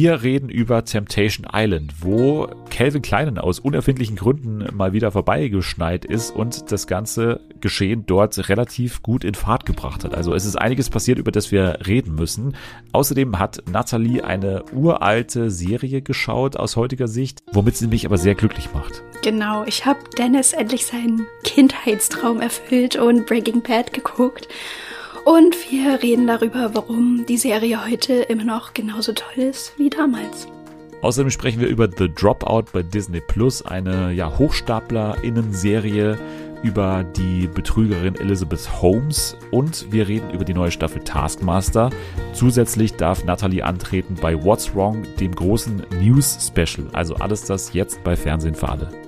Wir reden über Temptation Island, wo Calvin Kleinen aus unerfindlichen Gründen mal wieder vorbeigeschneit ist und das ganze Geschehen dort relativ gut in Fahrt gebracht hat. Also es ist einiges passiert, über das wir reden müssen. Außerdem hat Natalie eine uralte Serie geschaut aus heutiger Sicht, womit sie mich aber sehr glücklich macht. Genau, ich habe Dennis endlich seinen Kindheitstraum erfüllt und Breaking Bad geguckt. Und wir reden darüber, warum die Serie heute immer noch genauso toll ist wie damals. Außerdem sprechen wir über The Dropout bei Disney Plus, eine ja, Hochstapler-Innen-Serie über die Betrügerin Elizabeth Holmes und wir reden über die neue Staffel Taskmaster. Zusätzlich darf Natalie antreten bei What's Wrong, dem großen News Special. Also alles das jetzt bei Fernsehen für alle.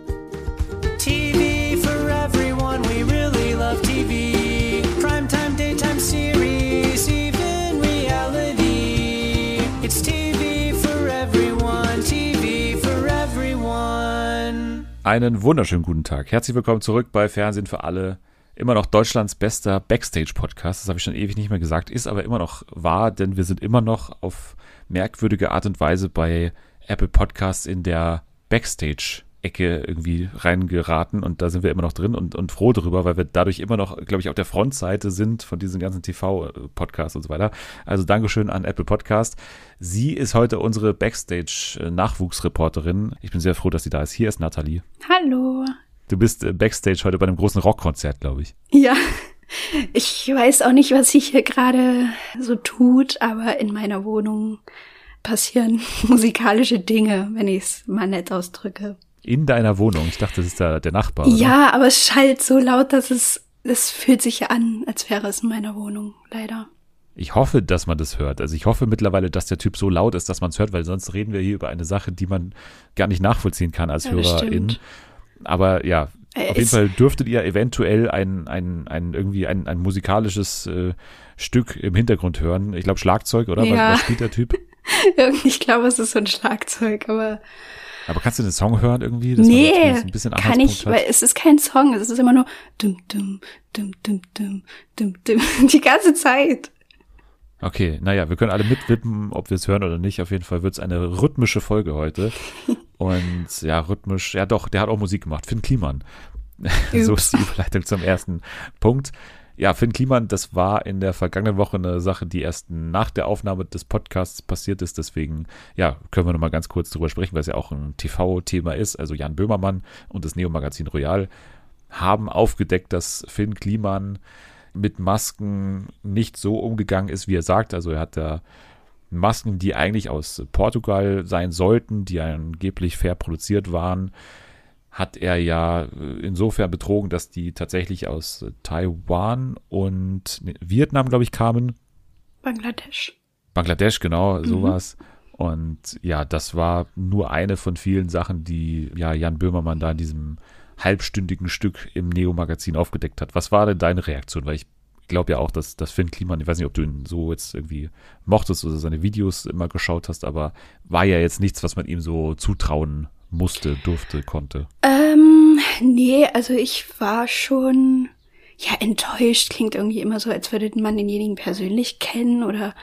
Einen wunderschönen guten Tag. Herzlich willkommen zurück bei Fernsehen für alle. Immer noch Deutschlands bester Backstage-Podcast. Das habe ich schon ewig nicht mehr gesagt, ist aber immer noch wahr, denn wir sind immer noch auf merkwürdige Art und Weise bei Apple Podcasts in der Backstage Ecke irgendwie reingeraten und da sind wir immer noch drin und, und froh darüber, weil wir dadurch immer noch, glaube ich, auf der Frontseite sind von diesen ganzen TV-Podcasts und so weiter. Also Dankeschön an Apple Podcast. Sie ist heute unsere Backstage-Nachwuchsreporterin. Ich bin sehr froh, dass sie da ist. Hier ist Nathalie. Hallo. Du bist äh, Backstage heute bei einem großen Rockkonzert, glaube ich. Ja. Ich weiß auch nicht, was sich hier gerade so tut, aber in meiner Wohnung passieren musikalische Dinge, wenn ich es mal nett ausdrücke. In deiner Wohnung. Ich dachte, das ist da der Nachbar. Oder? Ja, aber es schallt so laut, dass es, es fühlt sich an, als wäre es in meiner Wohnung, leider. Ich hoffe, dass man das hört. Also ich hoffe mittlerweile, dass der Typ so laut ist, dass man es hört, weil sonst reden wir hier über eine Sache, die man gar nicht nachvollziehen kann als ja, Hörerin. Aber ja, äh, auf jeden Fall dürftet ihr eventuell ein, ein, ein irgendwie ein, ein musikalisches äh, Stück im Hintergrund hören. Ich glaube Schlagzeug, oder? Ja. Was, was spielt der Typ? ich glaube, es ist so ein Schlagzeug, aber aber kannst du den Song hören irgendwie? Dass nee, ein bisschen kann ich, hat? weil es ist kein Song, es ist immer nur dum dum dum dum dum dum dum die ganze Zeit. Okay, naja, wir können alle mitwippen, ob wir es hören oder nicht. Auf jeden Fall wird es eine rhythmische Folge heute. Und ja, rhythmisch, ja doch, der hat auch Musik gemacht. Finn Kliman. so ist die Überleitung zum ersten Punkt. Ja, Finn Kliman, das war in der vergangenen Woche eine Sache, die erst nach der Aufnahme des Podcasts passiert ist. Deswegen, ja, können wir nochmal ganz kurz drüber sprechen, weil es ja auch ein TV-Thema ist. Also Jan Böhmermann und das Neo-Magazin Royal haben aufgedeckt, dass Finn Kliman mit Masken nicht so umgegangen ist, wie er sagt. Also er hat da Masken, die eigentlich aus Portugal sein sollten, die angeblich fair produziert waren, hat er ja äh, insofern betrogen, dass die tatsächlich aus Taiwan und Vietnam, glaube ich, kamen. Bangladesch. Bangladesch, genau, mhm. sowas. Und ja, das war nur eine von vielen Sachen, die ja Jan Böhmermann da in diesem halbstündigen Stück im Neo-Magazin aufgedeckt hat. Was war denn deine Reaktion? Weil ich glaube ja auch, dass, dass Finn Kliman, ich weiß nicht, ob du ihn so jetzt irgendwie mochtest oder seine Videos immer geschaut hast, aber war ja jetzt nichts, was man ihm so zutrauen musste, durfte, konnte? Ähm, nee, also ich war schon, ja, enttäuscht. Klingt irgendwie immer so, als würde man denjenigen persönlich kennen oder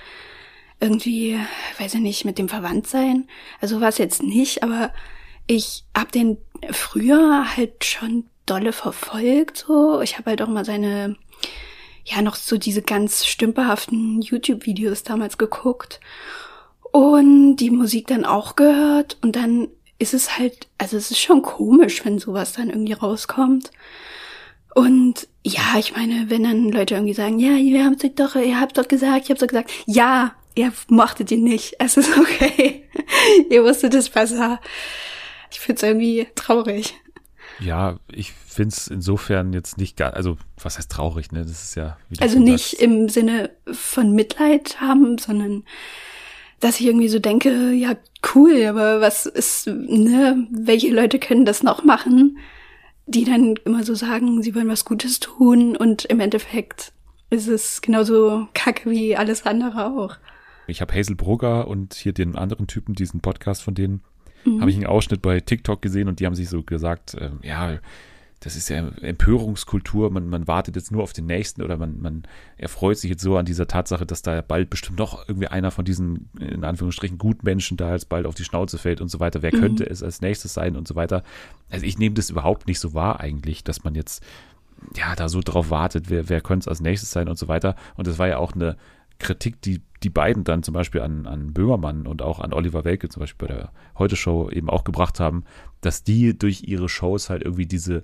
irgendwie, weiß ich nicht, mit dem verwandt sein. Also war es jetzt nicht, aber ich hab den früher halt schon dolle verfolgt, so. Ich habe halt auch mal seine, ja, noch so diese ganz stümperhaften YouTube-Videos damals geguckt und die Musik dann auch gehört und dann ist es halt, also es ist schon komisch, wenn sowas dann irgendwie rauskommt. Und ja, ich meine, wenn dann Leute irgendwie sagen, ja, ihr habt doch, ihr habt doch gesagt, ich hab doch gesagt, ja, ihr mochtet ihn nicht, es ist okay. ihr wusstet es besser. Ich find's irgendwie traurig. Ja, ich find's insofern jetzt nicht gar, also was heißt traurig, ne? Das ist ja. also nicht im Sinne von Mitleid haben, sondern dass ich irgendwie so denke, ja, cool, aber was ist, ne, welche Leute können das noch machen, die dann immer so sagen, sie wollen was Gutes tun und im Endeffekt ist es genauso kacke wie alles andere auch. Ich habe Hazel Brugger und hier den anderen Typen, diesen Podcast von denen, mhm. habe ich einen Ausschnitt bei TikTok gesehen und die haben sich so gesagt, äh, ja, das ist ja Empörungskultur, man, man wartet jetzt nur auf den nächsten oder man, man erfreut sich jetzt so an dieser Tatsache, dass da bald bestimmt noch irgendwie einer von diesen, in Anführungsstrichen, Gutmenschen da jetzt bald auf die Schnauze fällt und so weiter. Wer mhm. könnte es als nächstes sein und so weiter. Also ich nehme das überhaupt nicht so wahr eigentlich, dass man jetzt ja da so drauf wartet, wer, wer könnte es als nächstes sein und so weiter. Und das war ja auch eine Kritik, die die beiden dann zum Beispiel an, an Böhmermann und auch an Oliver Welke zum Beispiel bei der Heute-Show eben auch gebracht haben, dass die durch ihre Shows halt irgendwie diese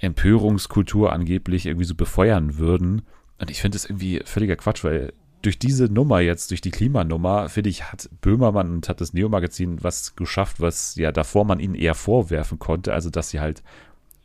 Empörungskultur angeblich irgendwie so befeuern würden. Und ich finde das irgendwie völliger Quatsch, weil durch diese Nummer jetzt, durch die Klimanummer, finde ich, hat Böhmermann und hat das Neo-Magazin was geschafft, was ja davor man ihnen eher vorwerfen konnte, also dass sie halt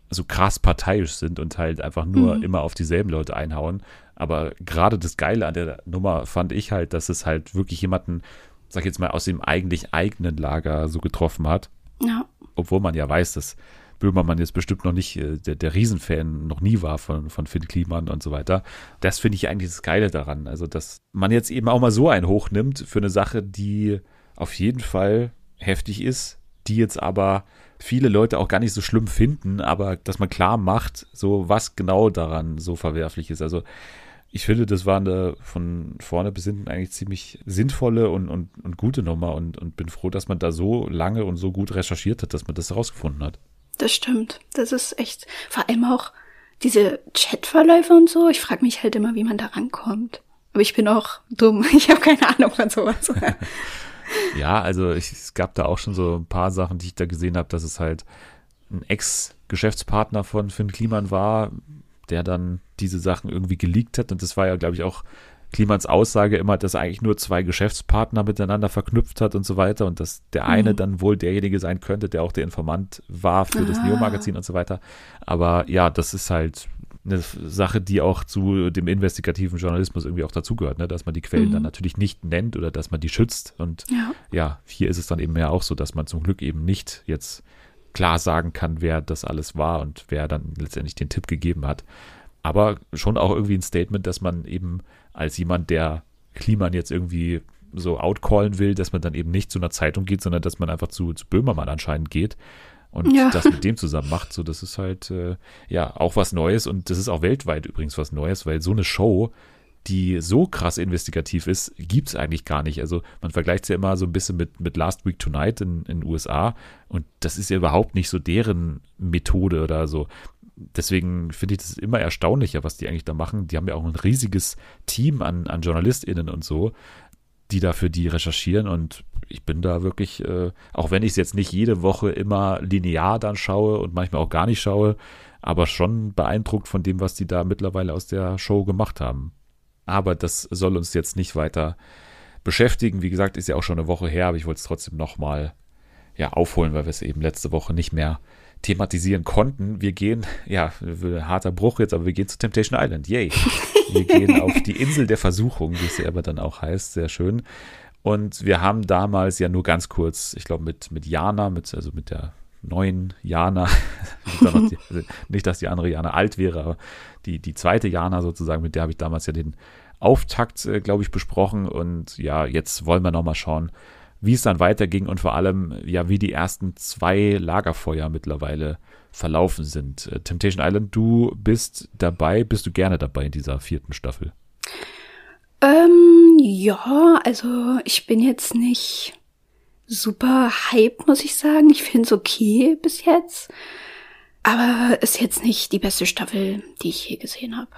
so krass parteiisch sind und halt einfach nur mhm. immer auf dieselben Leute einhauen. Aber gerade das Geile an der Nummer fand ich halt, dass es halt wirklich jemanden, sag ich jetzt mal, aus dem eigentlich eigenen Lager so getroffen hat. Ja. Obwohl man ja weiß, dass Böhmermann jetzt bestimmt noch nicht äh, der, der Riesenfan noch nie war von, von Finn Kliman und so weiter. Das finde ich eigentlich das Geile daran. Also, dass man jetzt eben auch mal so einen hochnimmt für eine Sache, die auf jeden Fall heftig ist, die jetzt aber viele Leute auch gar nicht so schlimm finden, aber dass man klar macht, so was genau daran so verwerflich ist. Also ich finde, das war eine von vorne bis hinten eigentlich ziemlich sinnvolle und, und, und gute Nummer und, und bin froh, dass man da so lange und so gut recherchiert hat, dass man das herausgefunden hat. Das stimmt. Das ist echt, vor allem auch diese Chatverläufe und so. Ich frage mich halt immer, wie man da rankommt. Aber ich bin auch dumm. Ich habe keine Ahnung von sowas. ja, also ich, es gab da auch schon so ein paar Sachen, die ich da gesehen habe, dass es halt ein Ex-Geschäftspartner von Finn Kliman war, der dann diese Sachen irgendwie geleakt hat. Und das war ja, glaube ich, auch Klimans Aussage immer, dass er eigentlich nur zwei Geschäftspartner miteinander verknüpft hat und so weiter und dass der eine mhm. dann wohl derjenige sein könnte, der auch der Informant war für ah. das Neo-Magazin und so weiter. Aber ja, das ist halt eine Sache, die auch zu dem investigativen Journalismus irgendwie auch dazugehört, ne? dass man die Quellen mhm. dann natürlich nicht nennt oder dass man die schützt. Und ja. ja, hier ist es dann eben ja auch so, dass man zum Glück eben nicht jetzt klar sagen kann, wer das alles war und wer dann letztendlich den Tipp gegeben hat. Aber schon auch irgendwie ein Statement, dass man eben als jemand, der Kliman jetzt irgendwie so outcallen will, dass man dann eben nicht zu einer Zeitung geht, sondern dass man einfach zu, zu Böhmermann anscheinend geht und ja. das mit dem zusammen macht. So, das ist halt äh, ja auch was Neues und das ist auch weltweit übrigens was Neues, weil so eine Show, die so krass investigativ ist, gibt es eigentlich gar nicht. Also man vergleicht es ja immer so ein bisschen mit, mit Last Week Tonight in den USA und das ist ja überhaupt nicht so deren Methode oder so deswegen finde ich das immer erstaunlicher, was die eigentlich da machen. Die haben ja auch ein riesiges Team an, an JournalistInnen und so, die da für die recherchieren und ich bin da wirklich, äh, auch wenn ich es jetzt nicht jede Woche immer linear dann schaue und manchmal auch gar nicht schaue, aber schon beeindruckt von dem, was die da mittlerweile aus der Show gemacht haben. Aber das soll uns jetzt nicht weiter beschäftigen. Wie gesagt, ist ja auch schon eine Woche her, aber ich wollte es trotzdem nochmal ja, aufholen, weil wir es eben letzte Woche nicht mehr thematisieren konnten. Wir gehen, ja, harter Bruch jetzt, aber wir gehen zu Temptation Island. Yay. Wir gehen auf die Insel der Versuchung, wie es ja aber dann auch heißt. Sehr schön. Und wir haben damals ja nur ganz kurz, ich glaube, mit, mit Jana, mit, also mit der neuen Jana, also nicht, dass die andere Jana alt wäre, aber die, die zweite Jana sozusagen, mit der habe ich damals ja den Auftakt, äh, glaube ich, besprochen. Und ja, jetzt wollen wir nochmal schauen, wie es dann weiterging und vor allem, ja, wie die ersten zwei Lagerfeuer mittlerweile verlaufen sind. Äh, Temptation Island, du bist dabei, bist du gerne dabei in dieser vierten Staffel? Ähm, ja, also ich bin jetzt nicht super hype, muss ich sagen. Ich finde es okay bis jetzt. Aber ist jetzt nicht die beste Staffel, die ich je gesehen habe.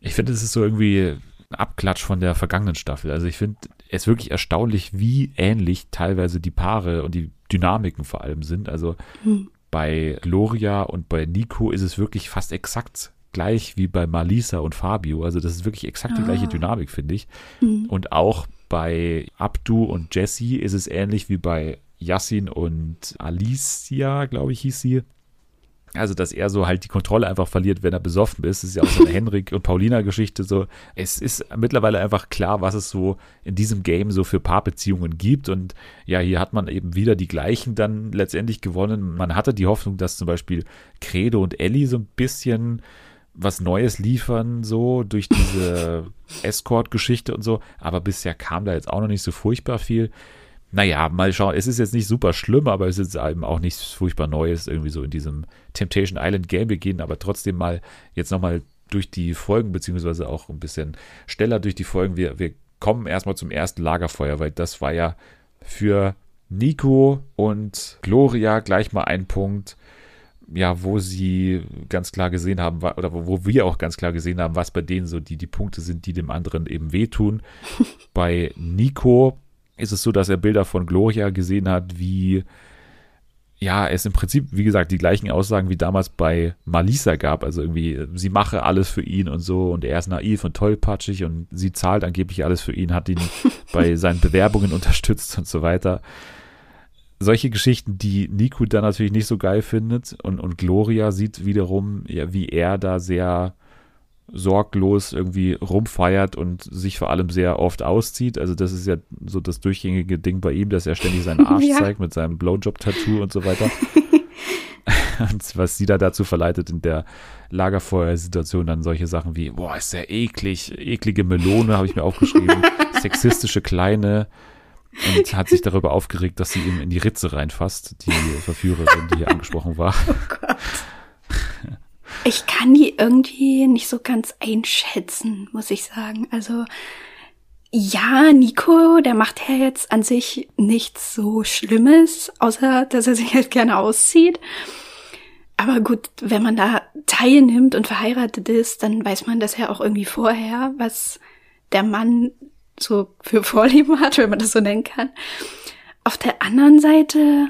Ich finde, es ist so irgendwie ein Abklatsch von der vergangenen Staffel. Also ich finde, es wirklich erstaunlich, wie ähnlich teilweise die Paare und die Dynamiken vor allem sind. Also hm. bei Gloria und bei Nico ist es wirklich fast exakt gleich wie bei Malisa und Fabio. Also das ist wirklich exakt die ah. gleiche Dynamik, finde ich. Hm. Und auch bei Abdu und Jesse ist es ähnlich wie bei Yassin und Alicia, glaube ich, hieß sie. Also, dass er so halt die Kontrolle einfach verliert, wenn er besoffen ist. Das ist ja auch so eine Henrik und Paulina-Geschichte so. Es ist mittlerweile einfach klar, was es so in diesem Game so für Paarbeziehungen gibt. Und ja, hier hat man eben wieder die gleichen dann letztendlich gewonnen. Man hatte die Hoffnung, dass zum Beispiel Credo und Ellie so ein bisschen was Neues liefern, so durch diese Escort-Geschichte und so. Aber bisher kam da jetzt auch noch nicht so furchtbar viel. naja, mal schauen. Es ist jetzt nicht super schlimm, aber es ist eben auch nichts furchtbar Neues, irgendwie so in diesem Temptation Island Game gehen, aber trotzdem mal jetzt nochmal durch die Folgen, beziehungsweise auch ein bisschen schneller durch die Folgen. Wir, wir kommen erstmal zum ersten Lagerfeuer, weil das war ja für Nico und Gloria gleich mal ein Punkt, ja, wo sie ganz klar gesehen haben, oder wo wir auch ganz klar gesehen haben, was bei denen so die, die Punkte sind, die dem anderen eben wehtun. bei Nico ist es so, dass er Bilder von Gloria gesehen hat, wie ja, es im Prinzip, wie gesagt, die gleichen Aussagen wie damals bei Malisa gab. Also irgendwie, sie mache alles für ihn und so und er ist naiv und tollpatschig und sie zahlt angeblich alles für ihn, hat ihn bei seinen Bewerbungen unterstützt und so weiter. Solche Geschichten, die Nico dann natürlich nicht so geil findet und, und Gloria sieht wiederum, ja, wie er da sehr sorglos irgendwie rumfeiert und sich vor allem sehr oft auszieht. Also das ist ja so das durchgängige Ding bei ihm, dass er ständig seinen Arsch ja. zeigt mit seinem Blowjob-Tattoo und so weiter. und was sie da dazu verleitet in der Lagerfeuersituation dann solche Sachen wie, boah, ist der eklig, eklige Melone, habe ich mir aufgeschrieben, sexistische Kleine und hat sich darüber aufgeregt, dass sie ihm in die Ritze reinfasst, die Verführerin, die hier angesprochen war. Oh Gott. Ich kann die irgendwie nicht so ganz einschätzen, muss ich sagen. Also ja, Nico, der macht ja jetzt an sich nichts so Schlimmes, außer dass er sich halt gerne auszieht. Aber gut, wenn man da teilnimmt und verheiratet ist, dann weiß man das ja auch irgendwie vorher, was der Mann so für Vorlieben hat, wenn man das so nennen kann. Auf der anderen Seite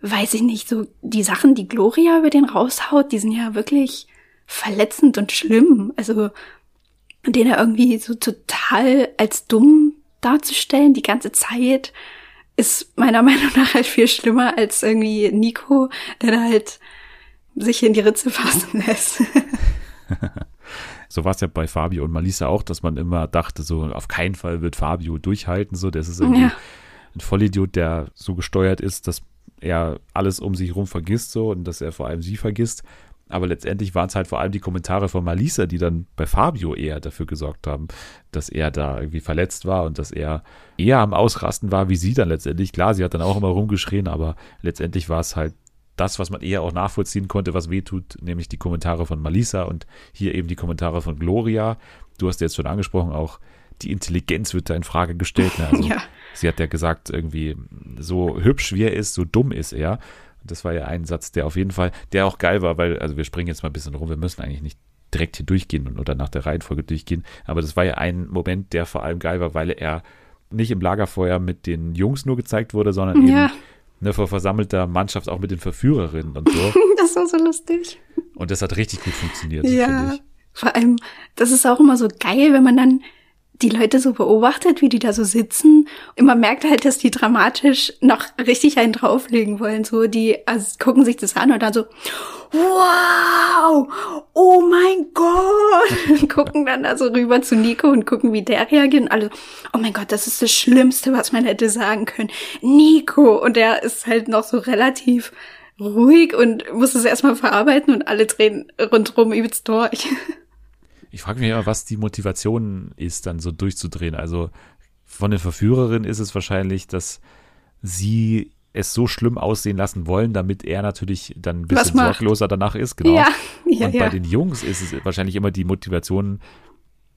weiß ich nicht, so die Sachen, die Gloria über den raushaut, die sind ja wirklich verletzend und schlimm. Also den er irgendwie so total als dumm darzustellen die ganze Zeit, ist meiner Meinung nach halt viel schlimmer als irgendwie Nico, der da halt sich in die Ritze fassen lässt. so war es ja bei Fabio und Malisa auch, dass man immer dachte, so auf keinen Fall wird Fabio durchhalten, so das ist irgendwie ja. ein Vollidiot, der so gesteuert ist, dass er alles um sich herum vergisst so und dass er vor allem sie vergisst. Aber letztendlich waren es halt vor allem die Kommentare von Malisa, die dann bei Fabio eher dafür gesorgt haben, dass er da irgendwie verletzt war und dass er eher am Ausrasten war, wie sie dann letztendlich. Klar, sie hat dann auch immer rumgeschrien, aber letztendlich war es halt das, was man eher auch nachvollziehen konnte, was wehtut, nämlich die Kommentare von Malisa und hier eben die Kommentare von Gloria. Du hast jetzt schon angesprochen, auch die Intelligenz wird da in Frage gestellt. Ne? Also, ja. Sie hat ja gesagt, irgendwie, so hübsch wie er ist, so dumm ist er. Das war ja ein Satz, der auf jeden Fall, der auch geil war, weil, also wir springen jetzt mal ein bisschen rum, wir müssen eigentlich nicht direkt hier durchgehen oder nach der Reihenfolge durchgehen, aber das war ja ein Moment, der vor allem geil war, weil er nicht im Lagerfeuer mit den Jungs nur gezeigt wurde, sondern ja. eben ne, vor versammelter Mannschaft auch mit den Verführerinnen und so. das war so lustig. Und das hat richtig gut funktioniert. Ja, vor allem, das ist auch immer so geil, wenn man dann die Leute so beobachtet, wie die da so sitzen. Und man merkt halt, dass die dramatisch noch richtig einen drauflegen wollen. So, die also, gucken sich das an und dann so, wow, oh mein Gott. Gucken dann da so rüber zu Nico und gucken, wie der reagiert. Und alle, oh mein Gott, das ist das Schlimmste, was man hätte sagen können. Nico. Und der ist halt noch so relativ ruhig und muss es erstmal verarbeiten und alle drehen rundherum übelst durch. Ich frage mich immer, was die Motivation ist, dann so durchzudrehen. Also von den Verführerinnen ist es wahrscheinlich, dass sie es so schlimm aussehen lassen wollen, damit er natürlich dann ein bisschen sorgloser danach ist, genau. Ja, ja, und bei ja. den Jungs ist es wahrscheinlich immer die Motivation,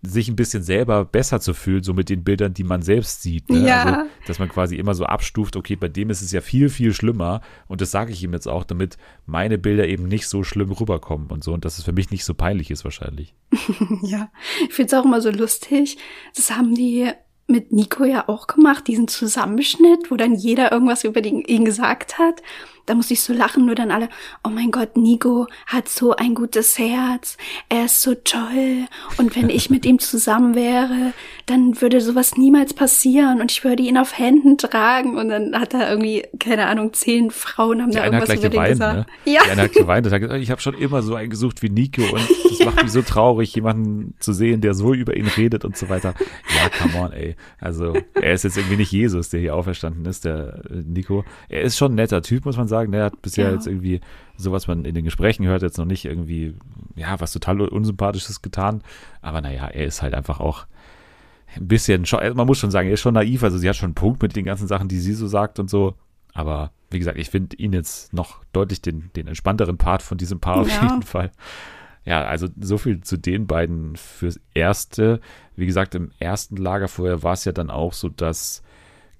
sich ein bisschen selber besser zu fühlen, so mit den Bildern, die man selbst sieht. Ne? Ja. Also, dass man quasi immer so abstuft, okay, bei dem ist es ja viel, viel schlimmer. Und das sage ich ihm jetzt auch, damit meine Bilder eben nicht so schlimm rüberkommen und so. Und dass es für mich nicht so peinlich ist wahrscheinlich. ja, ich finde es auch immer so lustig. Das haben die mit Nico ja auch gemacht, diesen Zusammenschnitt, wo dann jeder irgendwas über ihn gesagt hat. Da musste ich so lachen, nur dann alle, oh mein Gott, Nico hat so ein gutes Herz, er ist so toll und wenn ich mit ihm zusammen wäre, dann würde sowas niemals passieren und ich würde ihn auf Händen tragen und dann hat er irgendwie, keine Ahnung, zehn Frauen haben Die da irgendwas über geweint, den gesagt. Ne? Ja. Die eine hat geweint und hat gesagt, ich habe schon immer so einen gesucht wie Nico und das ja. macht mich so traurig, jemanden zu sehen, der so über ihn redet und so weiter. Ja, come on, ey. Also er ist jetzt irgendwie nicht Jesus, der hier auferstanden ist, der äh, Nico. Er ist schon ein netter Typ, muss man sagen sagen. Der hat bisher ja. jetzt irgendwie, so was man in den Gesprächen hört, jetzt noch nicht irgendwie, ja, was total Unsympathisches getan. Aber naja, er ist halt einfach auch ein bisschen, also man muss schon sagen, er ist schon naiv, also sie hat schon einen Punkt mit den ganzen Sachen, die sie so sagt und so. Aber wie gesagt, ich finde ihn jetzt noch deutlich den, den entspannteren Part von diesem Paar auf ja. jeden Fall. Ja, also so viel zu den beiden fürs Erste. Wie gesagt, im ersten Lager vorher war es ja dann auch so, dass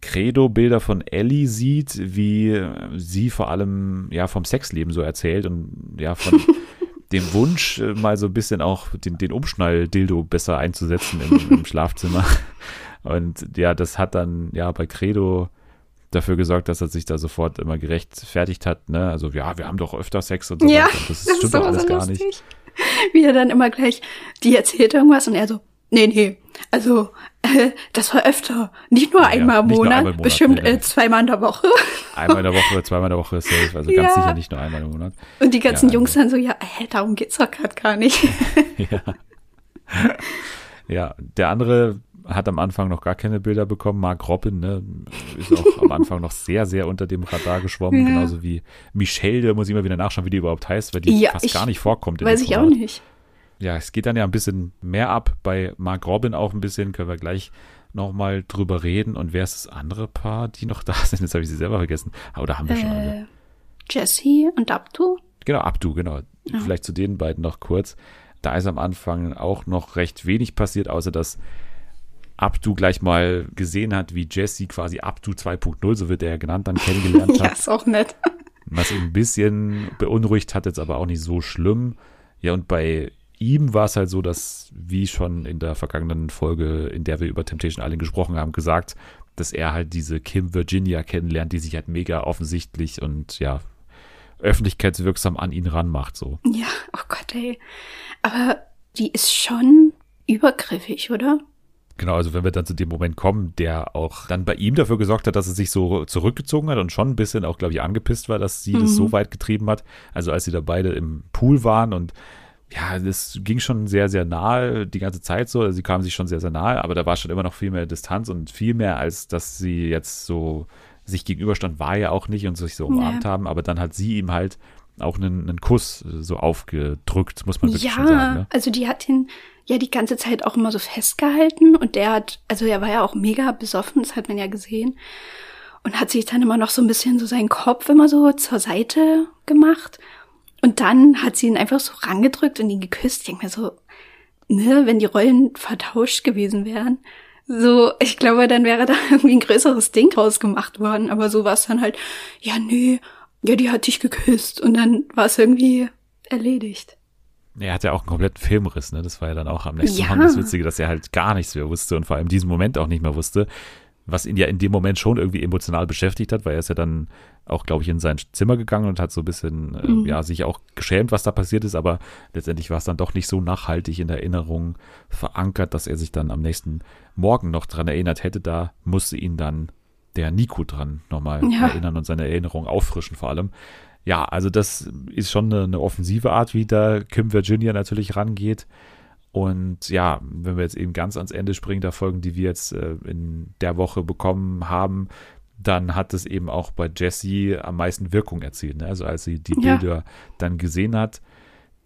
Credo Bilder von Ellie sieht, wie sie vor allem ja vom Sexleben so erzählt und ja von dem Wunsch, äh, mal so ein bisschen auch den, den Umschnall-Dildo besser einzusetzen im, im Schlafzimmer. Und ja, das hat dann ja bei Credo dafür gesorgt, dass er sich da sofort immer gerechtfertigt hat. Ne? Also ja, wir haben doch öfter Sex und so ja, weiter. Das, das stimmt doch alles gar nicht. Wie er dann immer gleich, die erzählt irgendwas und er so, nee, nee, also äh, das war öfter. Nicht nur, ja, einmal, im Monat, einmal im Monat, bestimmt nee, äh, zweimal in der Woche. Einmal in der Woche, zweimal in der Woche ist safe, also ganz ja. sicher nicht nur einmal im Monat. Und die ganzen ja, Jungs dann so, ja, äh, darum geht's doch gerade gar nicht. ja. ja, der andere hat am Anfang noch gar keine Bilder bekommen. Mark Robin ne, ist auch am Anfang noch sehr, sehr unter dem Radar geschwommen, ja. genauso wie Michelle, da muss ich immer wieder nachschauen, wie die überhaupt heißt, weil die ja, fast gar nicht vorkommt. weiß ich auch nicht. Ja, es geht dann ja ein bisschen mehr ab, bei Mark Robin auch ein bisschen, können wir gleich nochmal drüber reden. Und wer ist das andere Paar, die noch da sind? Jetzt habe ich sie selber vergessen. Aber da haben wir äh, schon alle. Jesse und Abdu? Genau, Abdu, genau. Ja. Vielleicht zu den beiden noch kurz. Da ist am Anfang auch noch recht wenig passiert, außer dass Abdu gleich mal gesehen hat, wie Jesse quasi Abdu 2.0, so wird er ja genannt, dann kennengelernt hat. ja, ist auch nett. Was ihn ein bisschen beunruhigt hat, jetzt aber auch nicht so schlimm. Ja, und bei ihm war es halt so, dass, wie schon in der vergangenen Folge, in der wir über Temptation Island gesprochen haben, gesagt, dass er halt diese Kim Virginia kennenlernt, die sich halt mega offensichtlich und ja, öffentlichkeitswirksam an ihn ranmacht, so. Ja, oh Gott, ey. Aber die ist schon übergriffig, oder? Genau, also wenn wir dann zu dem Moment kommen, der auch dann bei ihm dafür gesorgt hat, dass er sich so zurückgezogen hat und schon ein bisschen auch, glaube ich, angepisst war, dass sie mhm. das so weit getrieben hat. Also als sie da beide im Pool waren und ja, das ging schon sehr, sehr nahe die ganze Zeit so. Also sie kamen sich schon sehr, sehr nahe, aber da war schon immer noch viel mehr Distanz und viel mehr, als dass sie jetzt so sich gegenüberstand, war ja auch nicht und sich so umarmt ja. haben. Aber dann hat sie ihm halt auch einen, einen Kuss so aufgedrückt, muss man wirklich ja, schon sagen. Ja, also die hat ihn ja die ganze Zeit auch immer so festgehalten und der hat, also er war ja auch mega besoffen, das hat man ja gesehen. Und hat sich dann immer noch so ein bisschen so seinen Kopf immer so zur Seite gemacht. Und dann hat sie ihn einfach so rangedrückt und ihn geküsst. Ich denke mir so, ne, wenn die Rollen vertauscht gewesen wären, so, ich glaube, dann wäre da irgendwie ein größeres Ding rausgemacht worden. Aber so war es dann halt, ja, nee, ja, die hat dich geküsst. Und dann war es irgendwie erledigt. Er hat ja auch einen kompletten Filmriss, ne? Das war ja dann auch am nächsten ja. Mal das Witzige, dass er halt gar nichts mehr wusste und vor allem diesen Moment auch nicht mehr wusste, was ihn ja in dem Moment schon irgendwie emotional beschäftigt hat, weil er ist ja dann auch, glaube ich, in sein Zimmer gegangen und hat so ein bisschen, äh, mhm. ja, sich auch geschämt, was da passiert ist, aber letztendlich war es dann doch nicht so nachhaltig in der Erinnerung verankert, dass er sich dann am nächsten Morgen noch dran erinnert hätte. Da musste ihn dann der Nico dran nochmal ja. erinnern und seine Erinnerung auffrischen vor allem. Ja, also das ist schon eine, eine offensive Art, wie da Kim Virginia natürlich rangeht. Und ja, wenn wir jetzt eben ganz ans Ende springen der Folgen, die wir jetzt äh, in der Woche bekommen haben, dann hat es eben auch bei Jessie am meisten Wirkung erzielt. Ne? Also als sie die ja. Bilder dann gesehen hat,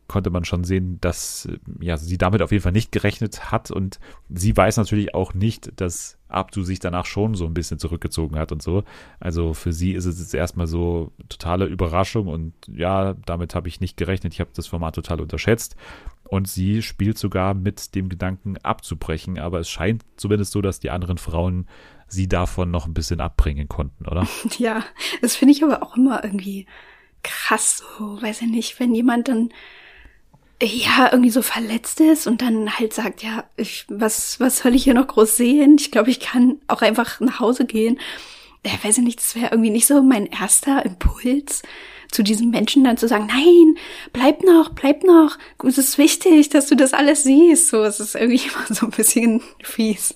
konnte man schon sehen, dass ja, sie damit auf jeden Fall nicht gerechnet hat und sie weiß natürlich auch nicht, dass Abdu sich danach schon so ein bisschen zurückgezogen hat und so. Also für sie ist es jetzt erstmal so totale Überraschung und ja, damit habe ich nicht gerechnet. Ich habe das Format total unterschätzt und sie spielt sogar mit dem Gedanken abzubrechen, aber es scheint zumindest so, dass die anderen Frauen sie davon noch ein bisschen abbringen konnten, oder? Ja, das finde ich aber auch immer irgendwie krass, so, weiß ich nicht, wenn jemand dann ja irgendwie so verletzt ist und dann halt sagt, ja, ich, was, was soll ich hier noch groß sehen? Ich glaube, ich kann auch einfach nach Hause gehen. Ja, weiß ich nicht, das wäre irgendwie nicht so mein erster Impuls zu diesem Menschen dann zu sagen, nein, bleib noch, bleib noch, es ist wichtig, dass du das alles siehst. So, es ist irgendwie immer so ein bisschen fies.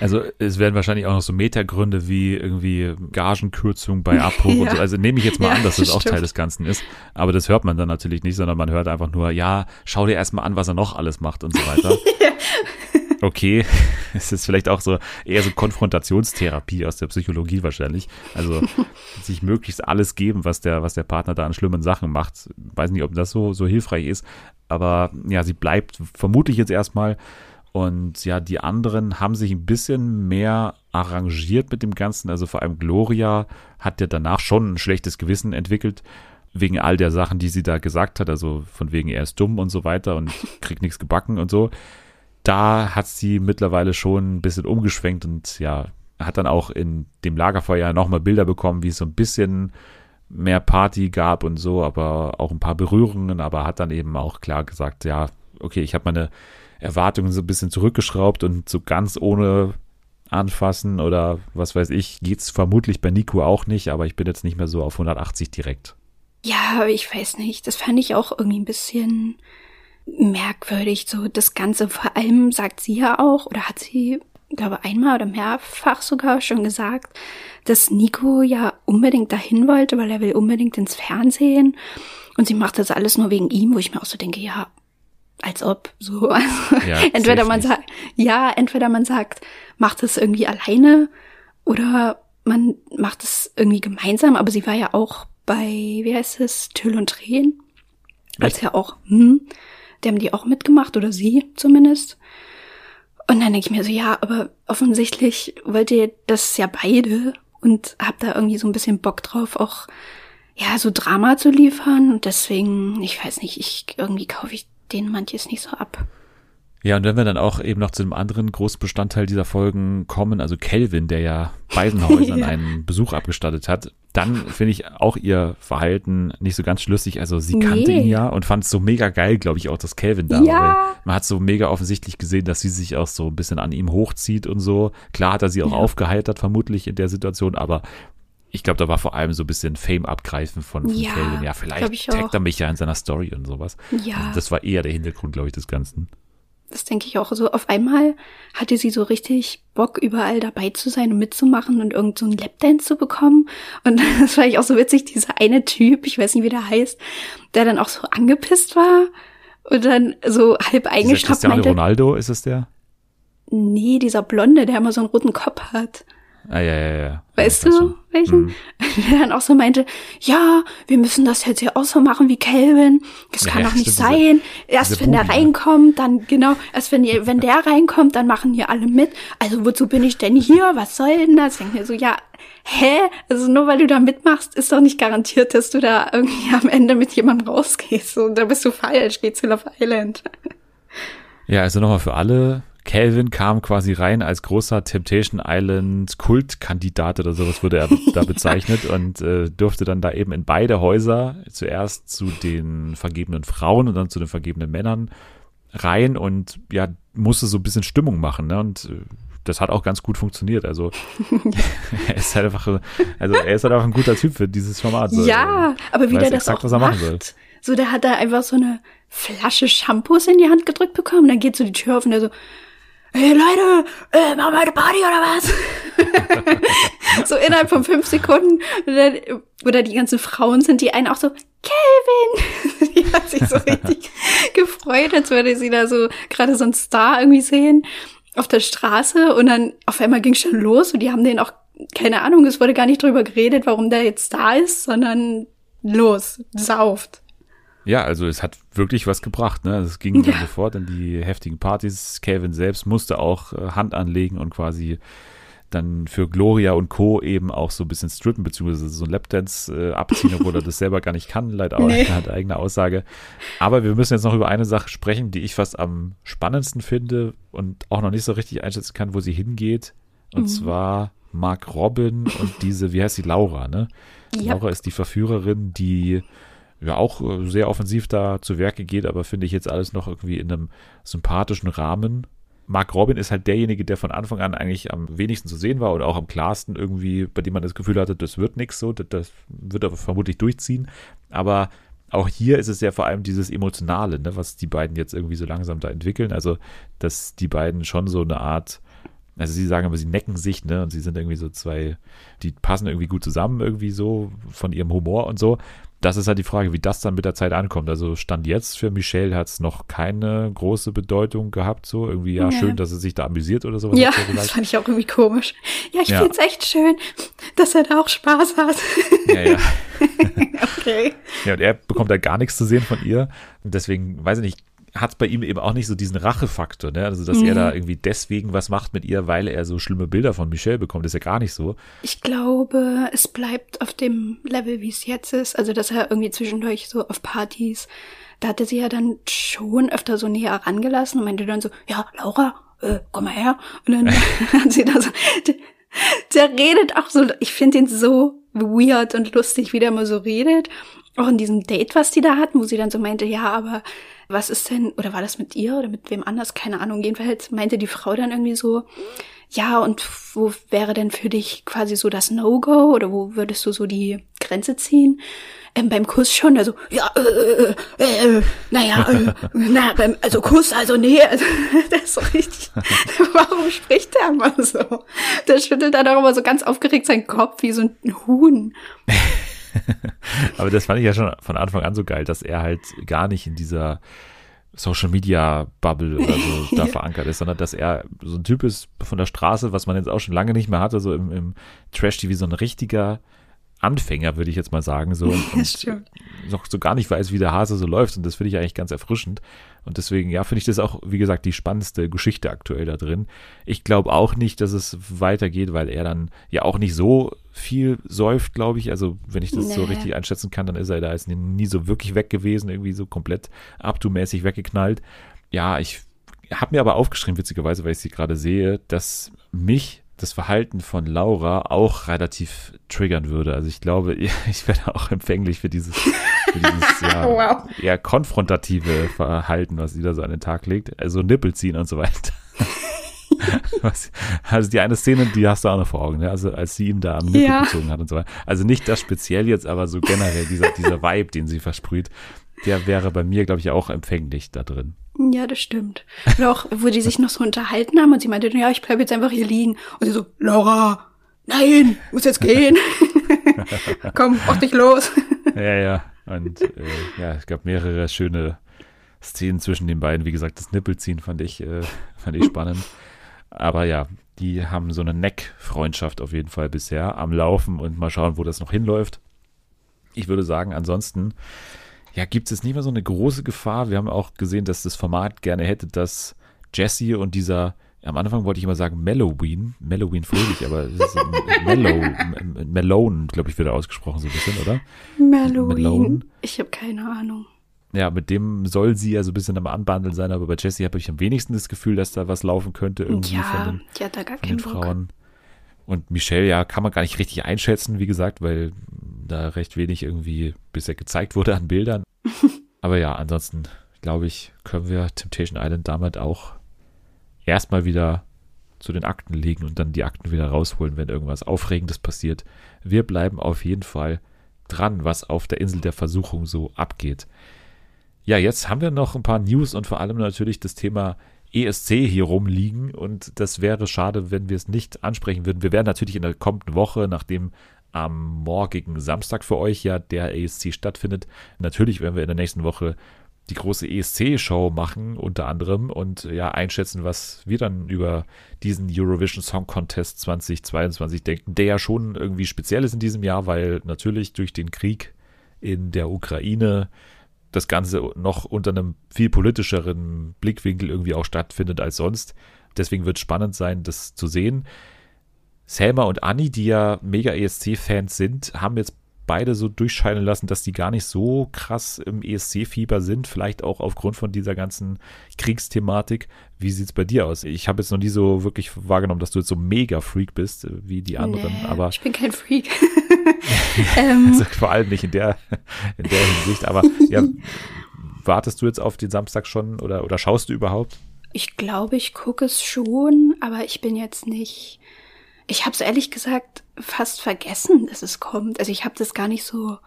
Also es werden wahrscheinlich auch noch so Metagründe wie irgendwie Gagenkürzung bei Abbruch ja. und so. Also nehme ich jetzt mal ja, an, dass das, das auch Teil des Ganzen ist. Aber das hört man dann natürlich nicht, sondern man hört einfach nur, ja, schau dir erstmal an, was er noch alles macht und so weiter. Okay, es ist vielleicht auch so eher so Konfrontationstherapie aus der Psychologie wahrscheinlich. Also sich möglichst alles geben, was der, was der Partner da an schlimmen Sachen macht. Weiß nicht, ob das so, so hilfreich ist. Aber ja, sie bleibt vermutlich jetzt erstmal Und ja, die anderen haben sich ein bisschen mehr arrangiert mit dem Ganzen. Also vor allem Gloria hat ja danach schon ein schlechtes Gewissen entwickelt, wegen all der Sachen, die sie da gesagt hat. Also von wegen, er ist dumm und so weiter und kriegt nichts gebacken und so. Da hat sie mittlerweile schon ein bisschen umgeschwenkt und ja, hat dann auch in dem Lagerfeuer nochmal Bilder bekommen, wie es so ein bisschen mehr Party gab und so, aber auch ein paar Berührungen, aber hat dann eben auch klar gesagt, ja, okay, ich habe meine Erwartungen so ein bisschen zurückgeschraubt und so ganz ohne anfassen oder was weiß ich, geht es vermutlich bei Nico auch nicht, aber ich bin jetzt nicht mehr so auf 180 direkt. Ja, ich weiß nicht. Das fand ich auch irgendwie ein bisschen merkwürdig. So das Ganze, vor allem sagt sie ja auch, oder hat sie, glaube einmal oder mehrfach sogar schon gesagt, dass Nico ja unbedingt dahin wollte, weil er will unbedingt ins Fernsehen. Und sie macht das alles nur wegen ihm, wo ich mir auch so denke, ja, als ob so. Also, ja, entweder man sagt, ja, entweder man sagt, macht es irgendwie alleine oder man macht es irgendwie gemeinsam. Aber sie war ja auch bei, wie heißt es, Tüll und Tränen. Als ja auch, hm, die haben die auch mitgemacht oder sie zumindest. Und dann denke ich mir so, ja, aber offensichtlich wollt ihr das ja beide und habt da irgendwie so ein bisschen Bock drauf, auch ja, so Drama zu liefern. Und deswegen, ich weiß nicht, ich irgendwie kaufe ich denen manches nicht so ab. Ja, und wenn wir dann auch eben noch zu einem anderen Großbestandteil dieser Folgen kommen, also Kelvin, der ja Waisenhäusern ja. einen Besuch abgestattet hat, dann finde ich auch ihr Verhalten nicht so ganz schlüssig. Also sie kannte nee. ihn ja und fand es so mega geil, glaube ich, auch, dass Kelvin da ja. war. Man hat so mega offensichtlich gesehen, dass sie sich auch so ein bisschen an ihm hochzieht und so. Klar hat er sie auch ja. aufgeheitert, vermutlich in der Situation, aber ich glaube, da war vor allem so ein bisschen Fame abgreifen von, von ja, Calvin. Ja, vielleicht taggt er mich ja in seiner Story und sowas. Ja. Also das war eher der Hintergrund, glaube ich, des Ganzen. Das denke ich auch. So auf einmal hatte sie so richtig Bock, überall dabei zu sein und mitzumachen und irgend so einen Lapdance zu bekommen. Und das war ich auch so witzig, dieser eine Typ, ich weiß nicht, wie der heißt, der dann auch so angepisst war und dann so halb Cristiano meinte, Ronaldo, ist es der? Nee, dieser Blonde, der immer so einen roten Kopf hat. Ah, ja, ja, ja. Weißt ja, du, welchen? Hm. Der dann auch so meinte, ja, wir müssen das jetzt hier auch so machen wie Calvin. Das ja, kann doch nicht sein. Diese, erst diese wenn Buben, der reinkommt, dann, genau, erst wenn, ihr, wenn der reinkommt, dann machen hier alle mit. Also wozu bin ich denn hier? Was soll denn das? Ich denke mir so, ja, hä? Also nur weil du da mitmachst, ist doch nicht garantiert, dass du da irgendwie am Ende mit jemandem rausgehst. So, da bist du falsch, geh zu Love Island. Ja, also nochmal für alle Calvin kam quasi rein als großer Temptation Island Kultkandidat oder sowas wurde er da bezeichnet und äh, durfte dann da eben in beide Häuser zuerst zu den vergebenen Frauen und dann zu den vergebenen Männern rein und ja, musste so ein bisschen Stimmung machen, ne? Und äh, das hat auch ganz gut funktioniert. Also er ist halt einfach, also er ist halt auch ein guter Typ für dieses Format. So. Ja, aber wie der das exakt, auch macht. So, der hat da einfach so eine Flasche Shampoos in die Hand gedrückt bekommen. Dann geht so die Tür auf und der so, hey Leute, äh, machen wir eine Party oder was? so innerhalb von fünf Sekunden. Oder, oder die ganzen Frauen sind die einen auch so, Kelvin! die hat sich so richtig gefreut, als würde sie da so gerade so einen Star irgendwie sehen auf der Straße und dann auf einmal ging schon los und die haben den auch, keine Ahnung, es wurde gar nicht drüber geredet, warum der jetzt da ist, sondern los, sauft. Ja, also es hat wirklich was gebracht. Ne? Es ging dann sofort in die heftigen Partys. Calvin selbst musste auch äh, Hand anlegen und quasi dann für Gloria und Co. eben auch so ein bisschen strippen, beziehungsweise so ein Lapdance äh, abziehen, obwohl er das selber gar nicht kann, leider auch nee. hat eigene Aussage. Aber wir müssen jetzt noch über eine Sache sprechen, die ich fast am spannendsten finde und auch noch nicht so richtig einschätzen kann, wo sie hingeht. Und mhm. zwar Mark Robin und diese, wie heißt sie, Laura, ne? Ja. Laura ist die Verführerin, die ja auch äh, sehr offensiv da zu Werke geht, aber finde ich jetzt alles noch irgendwie in einem sympathischen Rahmen. Mark Robin ist halt derjenige, der von Anfang an eigentlich am wenigsten zu sehen war und auch am klarsten irgendwie, bei dem man das Gefühl hatte, das wird nichts so, das, das wird er vermutlich durchziehen. Aber auch hier ist es ja vor allem dieses Emotionale, ne, was die beiden jetzt irgendwie so langsam da entwickeln. Also, dass die beiden schon so eine Art, also sie sagen aber, sie necken sich, ne, und sie sind irgendwie so zwei, die passen irgendwie gut zusammen, irgendwie so von ihrem Humor und so das ist halt die Frage, wie das dann mit der Zeit ankommt. Also Stand jetzt für Michelle hat es noch keine große Bedeutung gehabt, so irgendwie, ja, ja. schön, dass er sich da amüsiert oder sowas. Ja, das fand ich auch irgendwie komisch. Ja, ich ja. finde es echt schön, dass er da auch Spaß hat. Ja, ja. okay. Ja, und er bekommt da gar nichts zu sehen von ihr. Und deswegen, weiß ich nicht, hat bei ihm eben auch nicht so diesen Rachefaktor, ne? Also, dass mhm. er da irgendwie deswegen was macht mit ihr, weil er so schlimme Bilder von Michelle bekommt, ist ja gar nicht so. Ich glaube, es bleibt auf dem Level, wie es jetzt ist. Also, dass er irgendwie zwischendurch so auf Partys, da hatte sie ja dann schon öfter so näher rangelassen und meinte dann so, ja, Laura, äh, komm mal her. Und dann hat sie da so, der, der redet auch so, ich finde ihn so weird und lustig, wie der immer so redet. Auch in diesem Date, was die da hatten, wo sie dann so meinte, ja, aber was ist denn, oder war das mit ihr oder mit wem anders? Keine Ahnung. Jedenfalls meinte die Frau dann irgendwie so, ja, und wo wäre denn für dich quasi so das No-Go oder wo würdest du so die Grenze ziehen? Ähm, beim Kuss schon, also, ja, äh, äh, äh, naja, äh, na, beim, also Kuss, also nee, also, der ist so richtig, warum spricht der immer so? Der schüttelt dann auch immer so ganz aufgeregt seinen Kopf wie so ein Huhn. Aber das fand ich ja schon von Anfang an so geil, dass er halt gar nicht in dieser Social Media Bubble oder so da verankert ist, sondern dass er so ein Typ ist von der Straße, was man jetzt auch schon lange nicht mehr hatte, so im, im Trash-TV, so ein richtiger Anfänger, würde ich jetzt mal sagen, so. Und noch so gar nicht weiß, wie der Hase so läuft und das finde ich eigentlich ganz erfrischend und deswegen, ja, finde ich das auch, wie gesagt, die spannendste Geschichte aktuell da drin. Ich glaube auch nicht, dass es weitergeht, weil er dann ja auch nicht so viel säuft, glaube ich. Also, wenn ich das nee. so richtig einschätzen kann, dann ist er da jetzt nie so wirklich weg gewesen, irgendwie so komplett abdu-mäßig weggeknallt. Ja, ich habe mir aber aufgeschrieben, witzigerweise, weil ich sie gerade sehe, dass mich das Verhalten von Laura auch relativ triggern würde. Also ich glaube, ich werde auch empfänglich für dieses, für dieses ja, wow. eher konfrontative Verhalten, was sie da so an den Tag legt. Also Nippel ziehen und so weiter. also die eine Szene, die hast du auch noch vor Augen, ne? also als sie ihn da am Nippel ja. gezogen hat und so weiter. Also nicht das speziell jetzt, aber so generell dieser, dieser Vibe, den sie versprüht, der wäre bei mir, glaube ich, auch empfänglich da drin. Ja, das stimmt. Und auch, wo die sich noch so unterhalten haben und sie meinte, ja, ich bleibe jetzt einfach hier liegen. Und sie so, Laura, nein, muss jetzt gehen. Komm, mach dich los. ja, ja. Und äh, ja, es gab mehrere schöne Szenen zwischen den beiden. Wie gesagt, das Nippelziehen fand ich, äh, fand ich spannend. Aber ja, die haben so eine Neck-Freundschaft auf jeden Fall bisher am Laufen und mal schauen, wo das noch hinläuft. Ich würde sagen, ansonsten ja, gibt es nicht mehr so eine große Gefahr. Wir haben auch gesehen, dass das Format gerne hätte, dass Jesse und dieser, am Anfang wollte ich immer sagen Melloween, Melloween fröhlich, aber es ist Mellow, Melone, glaube ich, wird ausgesprochen so ein bisschen, oder? Melloween. Ich habe keine Ahnung. Ja, mit dem soll sie ja so ein bisschen am Anbandeln sein, aber bei Jessie habe ich am wenigsten das Gefühl, dass da was laufen könnte irgendwie ja, von den, die hat da gar von den Frauen. Und Michelle, ja, kann man gar nicht richtig einschätzen, wie gesagt, weil da recht wenig irgendwie bisher gezeigt wurde an Bildern. Aber ja, ansonsten glaube ich, können wir Temptation Island damit auch erstmal wieder zu den Akten legen und dann die Akten wieder rausholen, wenn irgendwas Aufregendes passiert. Wir bleiben auf jeden Fall dran, was auf der Insel der Versuchung so abgeht. Ja, jetzt haben wir noch ein paar News und vor allem natürlich das Thema ESC hier rumliegen und das wäre schade, wenn wir es nicht ansprechen würden. Wir werden natürlich in der kommenden Woche, nachdem am morgigen Samstag für euch ja der ESC stattfindet. Natürlich werden wir in der nächsten Woche die große ESC-Show machen, unter anderem, und ja, einschätzen, was wir dann über diesen Eurovision Song Contest 2022 denken, der ja schon irgendwie speziell ist in diesem Jahr, weil natürlich durch den Krieg in der Ukraine das Ganze noch unter einem viel politischeren Blickwinkel irgendwie auch stattfindet als sonst. Deswegen wird es spannend sein, das zu sehen. Selma und Anni, die ja mega ESC-Fans sind, haben jetzt beide so durchscheinen lassen, dass die gar nicht so krass im ESC-Fieber sind, vielleicht auch aufgrund von dieser ganzen Kriegsthematik. Wie sieht es bei dir aus? Ich habe jetzt noch nie so wirklich wahrgenommen, dass du jetzt so mega Freak bist äh, wie die anderen, nee, aber ich bin kein Freak. Ähm. also vor allem nicht in der in der Hinsicht, aber ja, wartest du jetzt auf den Samstag schon oder oder schaust du überhaupt? Ich glaube, ich gucke es schon, aber ich bin jetzt nicht ich habe es ehrlich gesagt fast vergessen, dass es kommt. Also ich habe das gar nicht so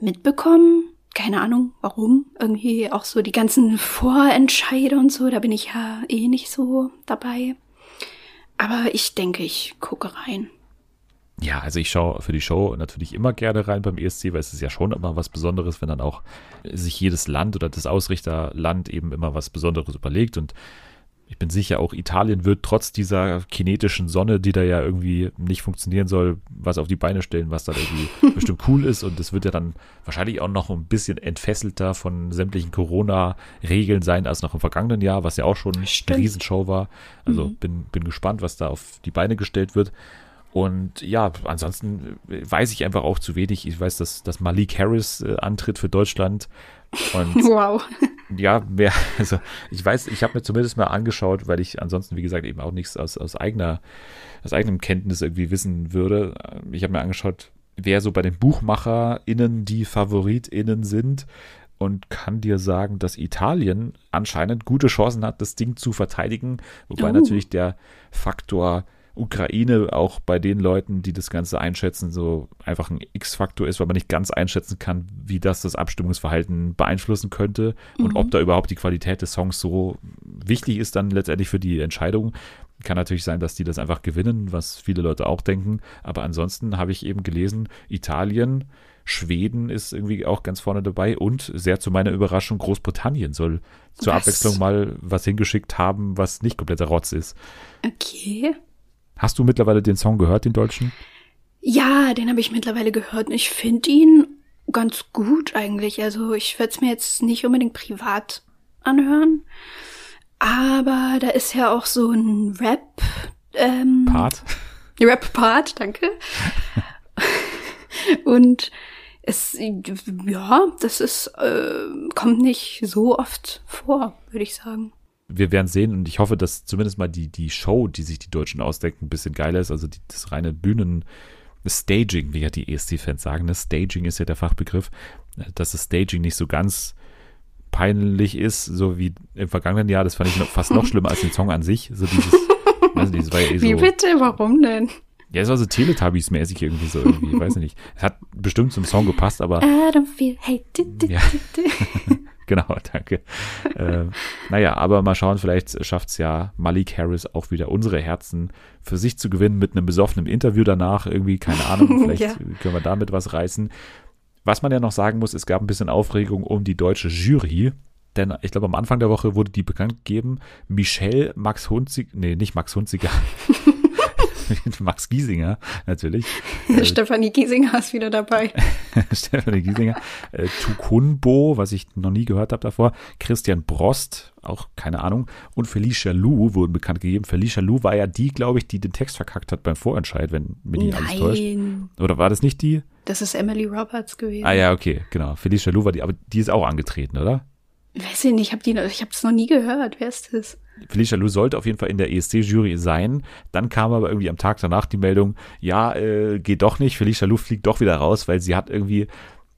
mitbekommen. Keine Ahnung, warum. Irgendwie auch so die ganzen Vorentscheide und so, da bin ich ja eh nicht so dabei. Aber ich denke, ich gucke rein. Ja, also ich schaue für die Show natürlich immer gerne rein beim ESC, weil es ist ja schon immer was Besonderes, wenn dann auch sich jedes Land oder das Ausrichterland eben immer was Besonderes überlegt und ich bin sicher, auch Italien wird trotz dieser kinetischen Sonne, die da ja irgendwie nicht funktionieren soll, was auf die Beine stellen, was dann irgendwie bestimmt cool ist. Und es wird ja dann wahrscheinlich auch noch ein bisschen entfesselter von sämtlichen Corona-Regeln sein als noch im vergangenen Jahr, was ja auch schon Stimmt. eine Riesenshow war. Also Mhm. bin, bin gespannt, was da auf die Beine gestellt wird. Und ja, ansonsten weiß ich einfach auch zu wenig. Ich weiß, dass, dass Malik Harris äh, antritt für Deutschland. Und Wow. ja, mehr, also ich weiß, ich habe mir zumindest mal angeschaut, weil ich ansonsten, wie gesagt, eben auch nichts aus, aus eigener, aus eigenem Kenntnis irgendwie wissen würde. Ich habe mir angeschaut, wer so bei den BuchmacherInnen die FavoritInnen sind und kann dir sagen, dass Italien anscheinend gute Chancen hat, das Ding zu verteidigen, wobei Oh. natürlich der Faktor Ukraine auch bei den Leuten, die das Ganze einschätzen, so einfach ein X-Faktor ist, weil man nicht ganz einschätzen kann, wie das das Abstimmungsverhalten beeinflussen könnte und ob da überhaupt die Qualität des Songs so wichtig ist dann letztendlich für die Entscheidung. Kann natürlich sein, dass die das einfach gewinnen, was viele Leute auch denken. Aber ansonsten habe ich eben gelesen, Italien, Schweden ist irgendwie auch ganz vorne dabei und sehr zu meiner Überraschung, Großbritannien soll zur Was? Abwechslung mal was hingeschickt haben, was nicht kompletter Rotz ist. Okay. Hast du mittlerweile den Song gehört, den deutschen? Ja, den habe ich mittlerweile gehört und ich finde ihn ganz gut eigentlich. Also ich werde es mir jetzt nicht unbedingt privat anhören, aber da ist ja auch so ein Rap. Ähm, Part? Rap-Part, danke. und es, ja, das ist, äh, kommt nicht so oft vor, würde ich sagen. Wir werden sehen und ich hoffe, dass zumindest mal die, die Show, die sich die Deutschen ausdenken, ein bisschen geiler ist. Also die, das reine Bühnen, Staging, wie ja die ESC-Fans sagen. Das Staging ist ja der Fachbegriff, dass das Staging nicht so ganz peinlich ist, so wie im vergangenen Jahr. Das fand ich noch, fast noch schlimmer als den Song an sich. So dieses, weiß nicht, das war ja eh so. Wie bitte? Warum denn? Ja, es war so Teletubbies-mäßig irgendwie so irgendwie, weiß ich nicht. Es hat bestimmt zum Song gepasst, aber I don't feel hate. Ja. Genau, danke. äh, naja, aber mal schauen, vielleicht schafft es ja Malik Harris auch wieder unsere Herzen für sich zu gewinnen mit einem besoffenen Interview danach. Irgendwie, keine Ahnung, vielleicht Ja. können wir damit was reißen. Was man ja noch sagen muss, es gab ein bisschen Aufregung um die deutsche Jury. Denn ich glaube, am Anfang der Woche wurde die bekannt gegeben. Michelle Max Hunziger, nee, nicht Max Hunziger. Max Giesinger, natürlich. Äh, Stefanie Giesinger ist wieder dabei. Stefanie Giesinger, äh, Tukunbo, was ich noch nie gehört habe davor, Christian Brost, auch keine Ahnung, und Felicia Lou wurden bekannt gegeben. Felicia Lou war ja die, glaube ich, die den Text verkackt hat beim Vorentscheid, wenn mir nicht alles täuscht. Nein, Oder war das nicht die? das ist Emily Roberts gewesen. Ah ja, okay, genau. Felicia Lou war die, aber die ist auch angetreten, oder? Weiß ich nicht, ich habe die, noch- ich habe es noch nie gehört. Wer ist das? Felicia Lou sollte auf jeden Fall in der ESC-Jury sein. Dann kam aber irgendwie am Tag danach die Meldung, ja, äh, geht doch nicht. Felicia Lou fliegt doch wieder raus, weil sie hat irgendwie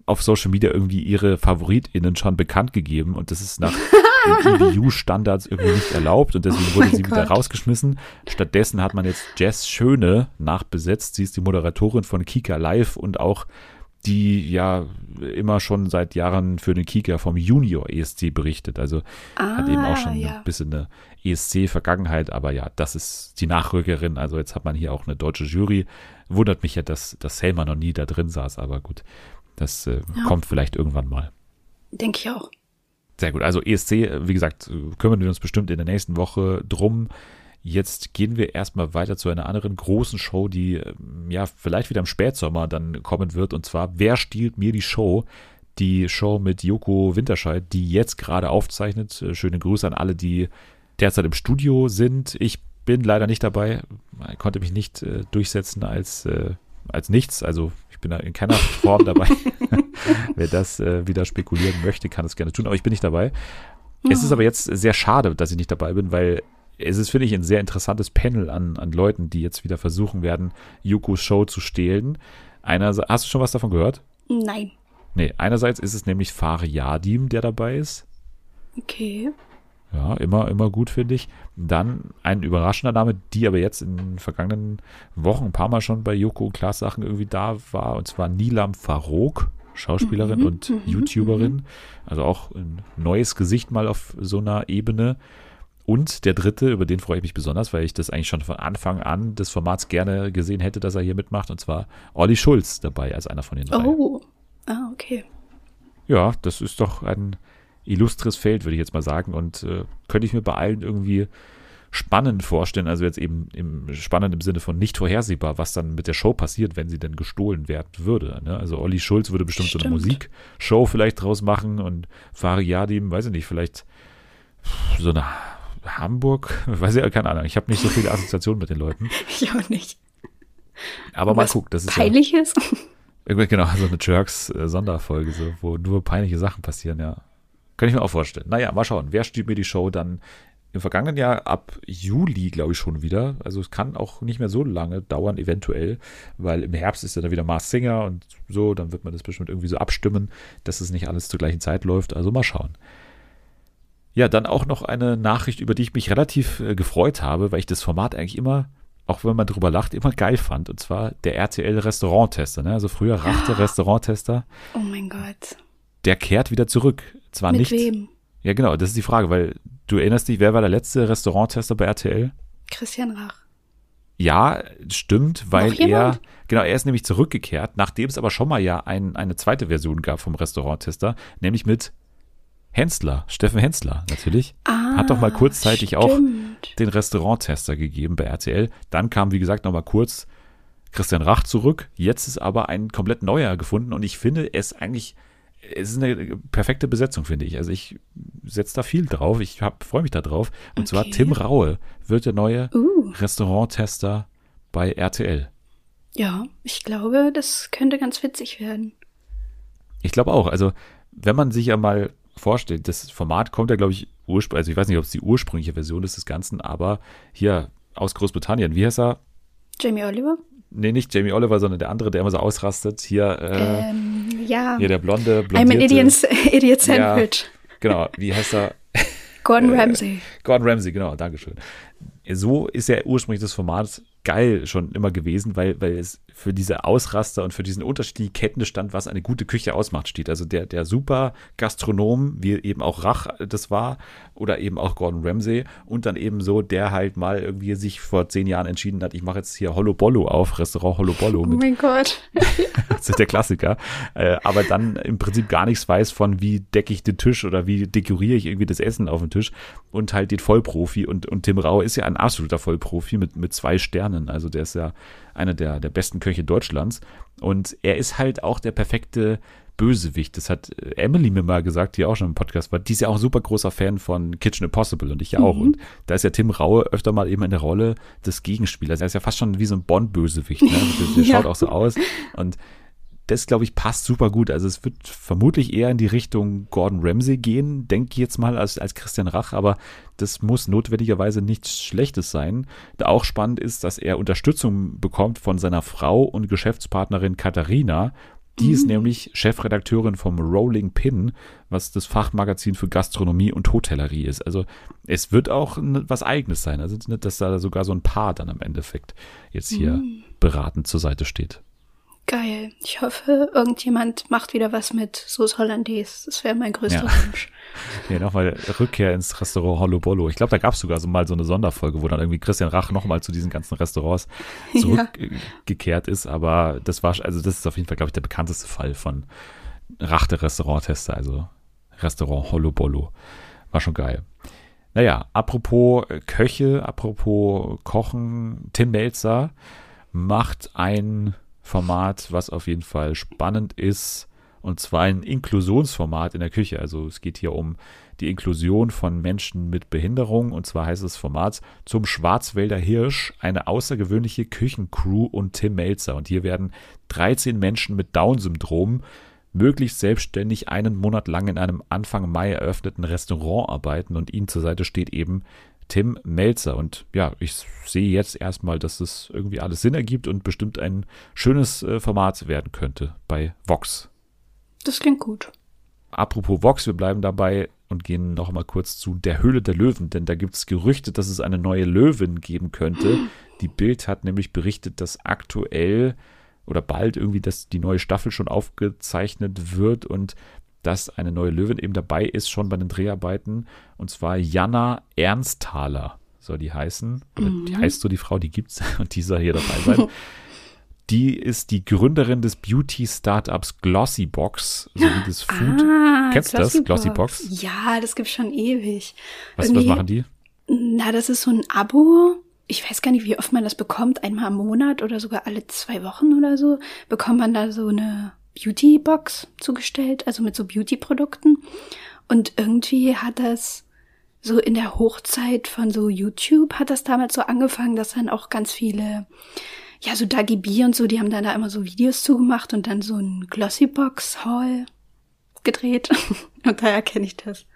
auf Social Media irgendwie ihre FavoritInnen schon bekannt gegeben und das ist nach den EBU-Standards irgendwie nicht erlaubt und deswegen wurde Mein sie wieder Gott. rausgeschmissen. Stattdessen hat man jetzt Jess Schöne nachbesetzt. Sie ist die Moderatorin von Kika Live und auch die ja immer schon seit Jahren für den Kika vom Junior ESC berichtet. Also hat eben auch schon Ah, ja. ein bisschen eine ESC-Vergangenheit, aber ja, das ist die Nachrückerin. Also jetzt hat man hier auch eine deutsche Jury. Wundert mich ja, dass, dass Selma noch nie da drin saß, aber gut, das äh, Ja. kommt vielleicht irgendwann mal. Denke ich auch. Sehr gut. Also ESC, wie gesagt, kümmern wir uns bestimmt in der nächsten Woche drum. Jetzt gehen wir erstmal weiter zu einer anderen großen Show, die ähm, ja vielleicht wieder im Spätsommer dann kommen wird. Und zwar, wer stiehlt mir die Show? Die Show mit Joko Winterscheid, die jetzt gerade aufzeichnet. Äh, Schöne Grüße an alle, die derzeit im Studio sind. Ich bin leider nicht dabei, Ich konnte mich nicht äh, durchsetzen als, äh, als nichts. Also ich bin da in keiner Form dabei. Wer das äh, wieder spekulieren möchte, kann es gerne tun, aber ich bin nicht dabei. Es ist aber jetzt sehr schade, dass ich nicht dabei bin, weil es ist, finde ich, ein sehr interessantes Panel an, an Leuten, die jetzt wieder versuchen werden, Yukos Show zu stehlen. Einer, hast du schon was davon gehört? Nein. Nee, einerseits ist es nämlich Fariadim, der dabei ist. Okay. Ja, immer, immer gut, finde ich. Dann ein überraschender Name, die aber jetzt in den vergangenen Wochen ein paar Mal schon bei Joko und Klaas Sachen irgendwie da war, und zwar Nilam Farouk, Schauspielerin Mhm, und mhm, YouTuberin. Also auch ein neues Gesicht mal auf so einer Ebene. Und der dritte, über den freue ich mich besonders, weil ich das eigentlich schon von Anfang an des Formats gerne gesehen hätte, dass er hier mitmacht, und zwar Olli Schulz dabei als einer von den drei. Oh. Ah, okay. Ja, das ist doch ein illustres Feld, würde ich jetzt mal sagen. Und äh, könnte ich mir bei allen irgendwie spannend vorstellen, also jetzt eben im spannend im Sinne von nicht vorhersehbar, was dann mit der Show passiert, wenn sie denn gestohlen werden würde. Ne? Also Olli Schulz würde bestimmt Stimmt. so eine Musikshow vielleicht draus machen und Fari Yadim, weiß ich nicht, vielleicht so eine Hamburg, weiß ich, keine Ahnung, ich habe nicht so viele Assoziationen mit den Leuten. Ich auch nicht. Aber mal gucken, das ist Peinliches? Ja, genau, so eine Jerks-Sonderfolge, so, wo nur peinliche Sachen passieren, ja. Kann ich mir auch vorstellen. Naja, mal schauen. Wer stiehlt mir die Show dann im vergangenen Jahr ab Juli, glaube ich, schon wieder. Also es kann auch nicht mehr so lange dauern, eventuell, weil im Herbst ist ja dann wieder Mars Singer und so, dann wird man das bestimmt irgendwie so abstimmen, dass es nicht alles zur gleichen Zeit läuft. Also mal schauen. Ja, dann auch noch eine Nachricht, über die ich mich relativ äh, gefreut habe, weil ich das Format eigentlich immer, auch wenn man drüber lacht, immer geil fand. Und zwar der RTL Restauranttester. Ne? Also früher Rachte Restauranttester. Oh mein Gott. Der kehrt wieder zurück. Zwar Mit nicht. Wem? Ja, genau, das ist die Frage, weil du erinnerst dich, wer war der letzte Restauranttester bei RTL? Christian Rach. Ja, stimmt, weil er, genau, er ist nämlich zurückgekehrt, nachdem es aber schon mal ja ein, eine zweite Version gab vom Restauranttester, nämlich mit Hensler, Steffen Hensler natürlich. Ah, Hat doch mal kurzzeitig stimmt. auch den Restauranttester gegeben bei RTL. Dann kam, wie gesagt, noch mal kurz Christian Rach zurück. Jetzt ist aber ein komplett neuer gefunden und ich finde es eigentlich es ist eine perfekte Besetzung, finde ich. Also ich setze da viel drauf. Ich freue mich da drauf. Und okay. zwar Tim Raue wird der neue uh. Restauranttester bei RTL. Ja, ich glaube, das könnte ganz witzig werden. Ich glaube auch. Also wenn man sich ja mal vorstellt, das Format kommt ja, glaube ich, ursprünglich, also ich weiß nicht, ob es die ursprüngliche Version ist des Ganzen, aber hier aus Großbritannien, wie heißt er? Jamie Oliver? Nee, nicht Jamie Oliver, sondern der andere, der immer so ausrastet. Hier, äh, ähm, ja. Hier der blonde, blondierte. I'm an idiot, idiot sandwich. Ja, genau, wie heißt er? Gordon Ramsay. Gordon Ramsay, genau, Dankeschön. So ist ja ursprünglich das Format geil schon immer gewesen, weil, weil es für diese Ausraster und für diesen unterschiedlichen Ketten stand, was eine gute Küche ausmacht, steht. Also der, der super Gastronom, wie eben auch Rach das war, oder eben auch Gordon Ramsay und dann eben so, der halt mal irgendwie sich vor zehn Jahren entschieden hat, ich mache jetzt hier Hollow Bollo auf, Restaurant Hollow Bollo. Oh mein Gott. das ist der Klassiker. Äh, aber dann im Prinzip gar nichts weiß von, wie decke ich den Tisch oder wie dekoriere ich irgendwie das Essen auf dem Tisch und halt den Vollprofi. Und, und Tim Rau ist ja ein absoluter Vollprofi mit, mit zwei Sternen. Also der ist ja einer der, der besten Köche Deutschlands. Und er ist halt auch der perfekte Bösewicht. Das hat äh, Emily mir mal gesagt, die auch schon im Podcast war. Die ist ja auch ein super großer Fan von Kitchen Impossible und ich ja auch. Mhm. Und da ist ja Tim Raue öfter mal eben in der Rolle des Gegenspielers. Er ist ja fast schon wie so ein Bond-Bösewicht. Ne? Der, der ja. schaut auch so aus. Und das, glaube ich, passt super gut. Also es wird vermutlich eher in die Richtung Gordon Ramsay gehen, denke ich jetzt mal, als, als Christian Rach, aber das muss notwendigerweise nichts Schlechtes sein. Da auch spannend ist, dass er Unterstützung bekommt von seiner Frau und Geschäftspartnerin Katharina. Die mhm. ist nämlich Chefredakteurin vom Rolling Pin, was das Fachmagazin für Gastronomie und Hotellerie ist. Also es wird auch was Eigenes sein. Also nicht, dass da sogar so ein Paar dann am Endeffekt jetzt hier mhm. beratend zur Seite steht. Geil. Ich hoffe, irgendjemand macht wieder was mit Sauce Hollandaise. Das wäre mein größter ja. Wunsch. Ja, nochmal Rückkehr ins Restaurant Hollow Bollo. Ich glaube, da gab es sogar so mal so eine Sonderfolge, wo dann irgendwie Christian Rach nochmal zu diesen ganzen Restaurants zurückgekehrt ja. ist. Aber das war, also das ist auf jeden Fall, glaube ich, der bekannteste Fall von Rach der Restauranttester, also Restaurant Hollow Bollo. War schon geil. Naja, apropos Köche, apropos Kochen, Tim Melzer macht ein Format, was auf jeden Fall spannend ist. Und zwar ein Inklusionsformat in der Küche. Also es geht hier um die Inklusion von Menschen mit Behinderung. Und zwar heißt das Format zum Schwarzwälder Hirsch, eine außergewöhnliche Küchencrew und Tim Melzer. Und hier werden 13 Menschen mit Down-Syndrom möglichst selbstständig einen Monat lang in einem Anfang Mai eröffneten Restaurant arbeiten und ihnen zur Seite steht eben Tim Melzer. Und ja, ich sehe jetzt erstmal, dass es irgendwie alles Sinn ergibt und bestimmt ein schönes äh, Format werden könnte bei Vox. Das klingt gut. Apropos Vox, wir bleiben dabei und gehen noch mal kurz zu der Höhle der Löwen, denn da gibt es Gerüchte, dass es eine neue Löwin geben könnte. Die Bild hat nämlich berichtet, dass aktuell oder bald irgendwie dass die neue Staffel schon aufgezeichnet wird und dass eine neue Löwin eben dabei ist, schon bei den Dreharbeiten. Und zwar Jana Ernsthaler soll die heißen. Mhm. die heißt so die Frau, die gibt's und die soll hier dabei sein. die ist die Gründerin des Beauty-Startups Glossybox, sowie des Food. Ah, Kennst du das? Glossybox? Ja, das gibt's schon ewig. Was, was machen die? Na, das ist so ein Abo. Ich weiß gar nicht, wie oft man das bekommt. Einmal im Monat oder sogar alle zwei Wochen oder so bekommt man da so eine Beauty-Box zugestellt, also mit so Beauty-Produkten. Und irgendwie hat das so in der Hochzeit von so YouTube hat das damals so angefangen, dass dann auch ganz viele, ja, so Dagi B und so, die haben dann da immer so Videos zugemacht und dann so ein Glossybox-Haul gedreht. und daher kenne ich das.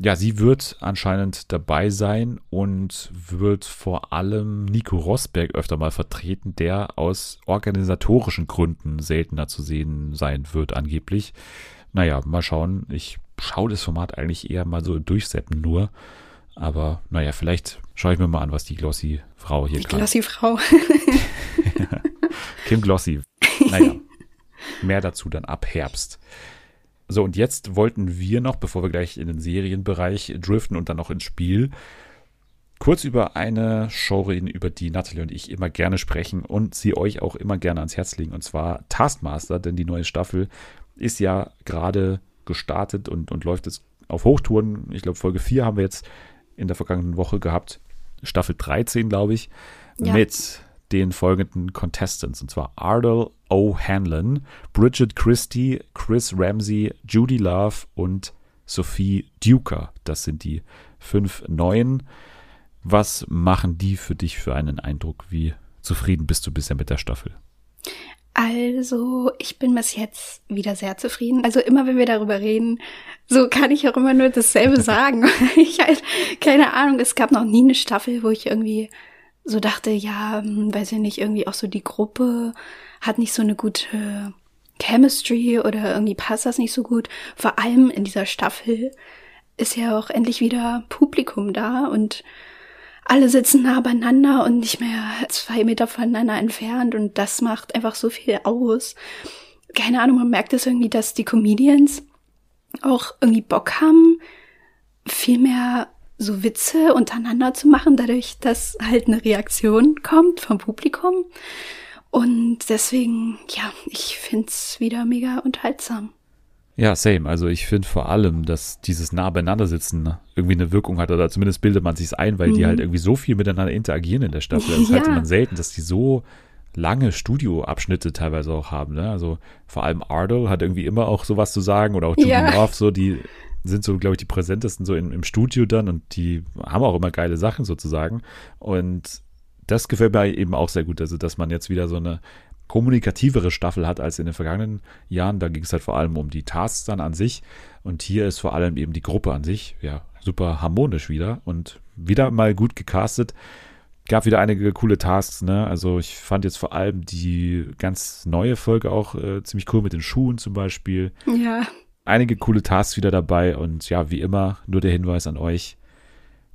Ja, sie wird anscheinend dabei sein und wird vor allem Nico Rosberg öfter mal vertreten, der aus organisatorischen Gründen seltener zu sehen sein wird, angeblich. Naja, mal schauen. Ich schaue das Format eigentlich eher mal so durchseppen nur. Aber naja, vielleicht schaue ich mir mal an, was die Glossy-Frau hier kann. Die Glossy-Frau. Kim Glossy. Naja, mehr dazu dann ab Herbst. So, und jetzt wollten wir noch, bevor wir gleich in den Serienbereich driften und dann noch ins Spiel, kurz über eine Show reden, über die Natalie und ich immer gerne sprechen und sie euch auch immer gerne ans Herz legen, und zwar Taskmaster, denn die neue Staffel ist ja gerade gestartet und, und läuft jetzt auf Hochtouren. Ich glaube, Folge 4 haben wir jetzt in der vergangenen Woche gehabt. Staffel 13, glaube ich, ja. mit den folgenden Contestants, und zwar Ardell O'Hanlon, Bridget Christie, Chris Ramsey, Judy Love und Sophie Duker. Das sind die fünf neuen. Was machen die für dich für einen Eindruck? Wie zufrieden bist du bisher mit der Staffel? Also, ich bin bis jetzt wieder sehr zufrieden. Also immer, wenn wir darüber reden, so kann ich auch immer nur dasselbe sagen. ich halt, keine Ahnung, es gab noch nie eine Staffel, wo ich irgendwie so dachte, ja, hm, weiß ich nicht, irgendwie auch so die Gruppe hat nicht so eine gute Chemistry oder irgendwie passt das nicht so gut. Vor allem in dieser Staffel ist ja auch endlich wieder Publikum da und alle sitzen nah beieinander und nicht mehr zwei Meter voneinander entfernt und das macht einfach so viel aus. Keine Ahnung, man merkt es irgendwie, dass die Comedians auch irgendwie Bock haben, viel mehr so Witze untereinander zu machen, dadurch, dass halt eine Reaktion kommt vom Publikum. Und deswegen, ja, ich find's wieder mega unterhaltsam. Ja, same. Also ich finde vor allem, dass dieses nah beieinander sitzen irgendwie eine Wirkung hat oder zumindest bildet man sich ein, weil mhm. die halt irgendwie so viel miteinander interagieren in der Staffel. Das ja. hatte man selten, dass die so lange Studioabschnitte teilweise auch haben. Ne? Also vor allem Ardo hat irgendwie immer auch sowas zu sagen oder auch Judy ja. North, so die sind so, glaube ich, die präsentesten so in, im Studio dann und die haben auch immer geile Sachen sozusagen. Und das gefällt mir eben auch sehr gut, also dass man jetzt wieder so eine kommunikativere Staffel hat als in den vergangenen Jahren. Da ging es halt vor allem um die Tasks dann an sich und hier ist vor allem eben die Gruppe an sich, ja, super harmonisch wieder und wieder mal gut gecastet. Gab wieder einige coole Tasks, ne? Also ich fand jetzt vor allem die ganz neue Folge auch äh, ziemlich cool mit den Schuhen zum Beispiel. Ja. Einige coole Tasks wieder dabei und ja, wie immer, nur der Hinweis an euch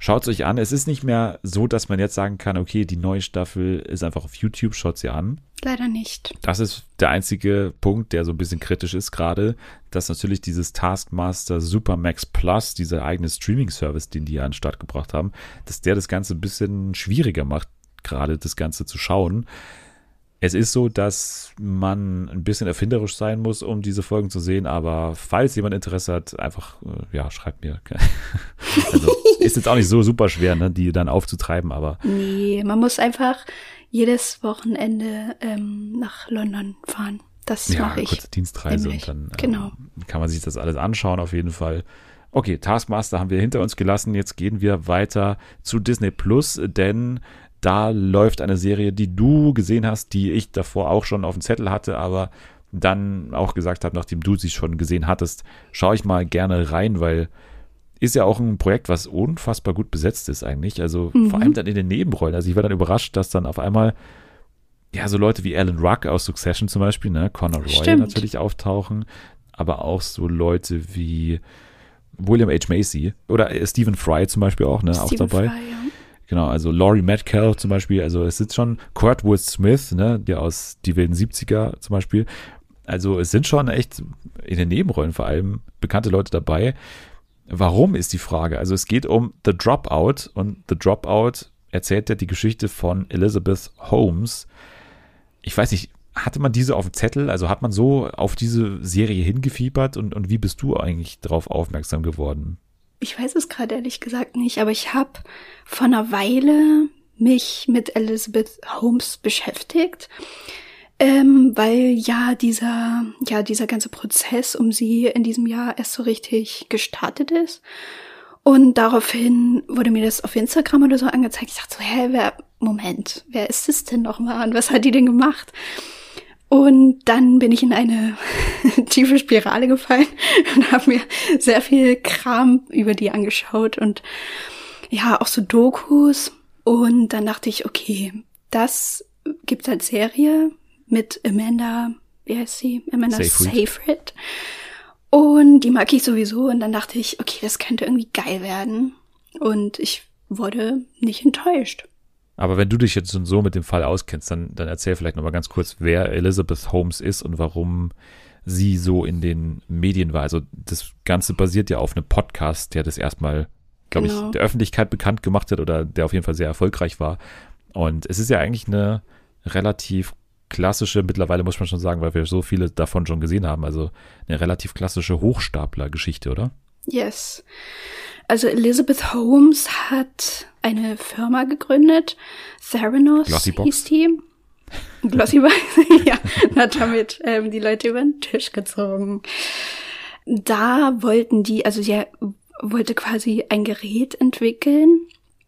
Schaut es euch an. Es ist nicht mehr so, dass man jetzt sagen kann, okay, die neue Staffel ist einfach auf YouTube, schaut sie an. Leider nicht. Das ist der einzige Punkt, der so ein bisschen kritisch ist gerade, dass natürlich dieses Taskmaster Supermax Plus, dieser eigene Streaming-Service, den die an den Start gebracht haben, dass der das Ganze ein bisschen schwieriger macht, gerade das Ganze zu schauen. Es ist so, dass man ein bisschen erfinderisch sein muss, um diese Folgen zu sehen, aber falls jemand Interesse hat, einfach, äh, ja, schreibt mir. also, ist jetzt auch nicht so super schwer, ne, die dann aufzutreiben, aber. Nee, man muss einfach jedes Wochenende ähm, nach London fahren. Das ja, mache ich. kurze Dienstreise nämlich. und dann äh, genau. kann man sich das alles anschauen, auf jeden Fall. Okay, Taskmaster haben wir hinter uns gelassen. Jetzt gehen wir weiter zu Disney Plus, denn da läuft eine Serie, die du gesehen hast, die ich davor auch schon auf dem Zettel hatte, aber dann auch gesagt habe, nachdem du sie schon gesehen hattest, schaue ich mal gerne rein, weil ist ja auch ein Projekt, was unfassbar gut besetzt ist eigentlich. Also mhm. vor allem dann in den Nebenrollen. Also ich war dann überrascht, dass dann auf einmal ja so Leute wie Alan Ruck aus Succession zum Beispiel, ne, Conor Roy Stimmt. natürlich auftauchen, aber auch so Leute wie William H. Macy oder Stephen Fry zum Beispiel auch, ne, Stephen auch dabei. Fry, ja. Genau, also Laurie Metcalf zum Beispiel, also es sind schon Kurtwood Smith, ne, der aus die wilden 70er zum Beispiel. Also es sind schon echt in den Nebenrollen vor allem bekannte Leute dabei. Warum ist die Frage? Also es geht um The Dropout und The Dropout erzählt ja die Geschichte von Elizabeth Holmes. Ich weiß nicht, hatte man diese auf dem Zettel? Also hat man so auf diese Serie hingefiebert und, und wie bist du eigentlich darauf aufmerksam geworden? Ich weiß es gerade ehrlich gesagt nicht, aber ich habe vor einer Weile mich mit Elizabeth Holmes beschäftigt, ähm, weil ja dieser, ja dieser ganze Prozess um sie in diesem Jahr erst so richtig gestartet ist. Und daraufhin wurde mir das auf Instagram oder so angezeigt. Ich dachte so, hä, wer, Moment, wer ist es denn nochmal und was hat die denn gemacht? Und dann bin ich in eine tiefe Spirale gefallen und habe mir sehr viel Kram über die angeschaut und ja, auch so Dokus. Und dann dachte ich, okay, das gibt's als Serie mit Amanda, wie heißt sie? Amanda Seyfried. Seyfried. Und die mag ich sowieso. Und dann dachte ich, okay, das könnte irgendwie geil werden. Und ich wurde nicht enttäuscht. Aber wenn du dich jetzt so mit dem Fall auskennst, dann, dann erzähl vielleicht nochmal ganz kurz, wer Elizabeth Holmes ist und warum sie so in den Medien war. Also das Ganze basiert ja auf einem Podcast, der das erstmal, glaube genau. ich, der Öffentlichkeit bekannt gemacht hat oder der auf jeden Fall sehr erfolgreich war. Und es ist ja eigentlich eine relativ klassische, mittlerweile muss man schon sagen, weil wir so viele davon schon gesehen haben, also eine relativ klassische Hochstapler-Geschichte, oder? Yes. Also Elizabeth Holmes hat eine Firma gegründet, Theranos hieß die. Glossybox, ja, hat damit ähm, die Leute über den Tisch gezogen. Da wollten die, also sie wollte quasi ein Gerät entwickeln,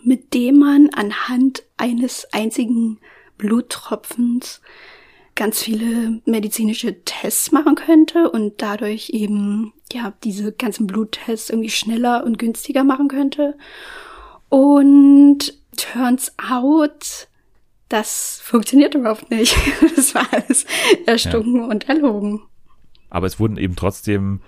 mit dem man anhand eines einzigen Bluttropfens ganz viele medizinische Tests machen könnte und dadurch eben ja diese ganzen Bluttests irgendwie schneller und günstiger machen könnte. Und turns out, das funktioniert überhaupt nicht. Das war alles erstunken ja. und erlogen. Aber es wurden eben trotzdem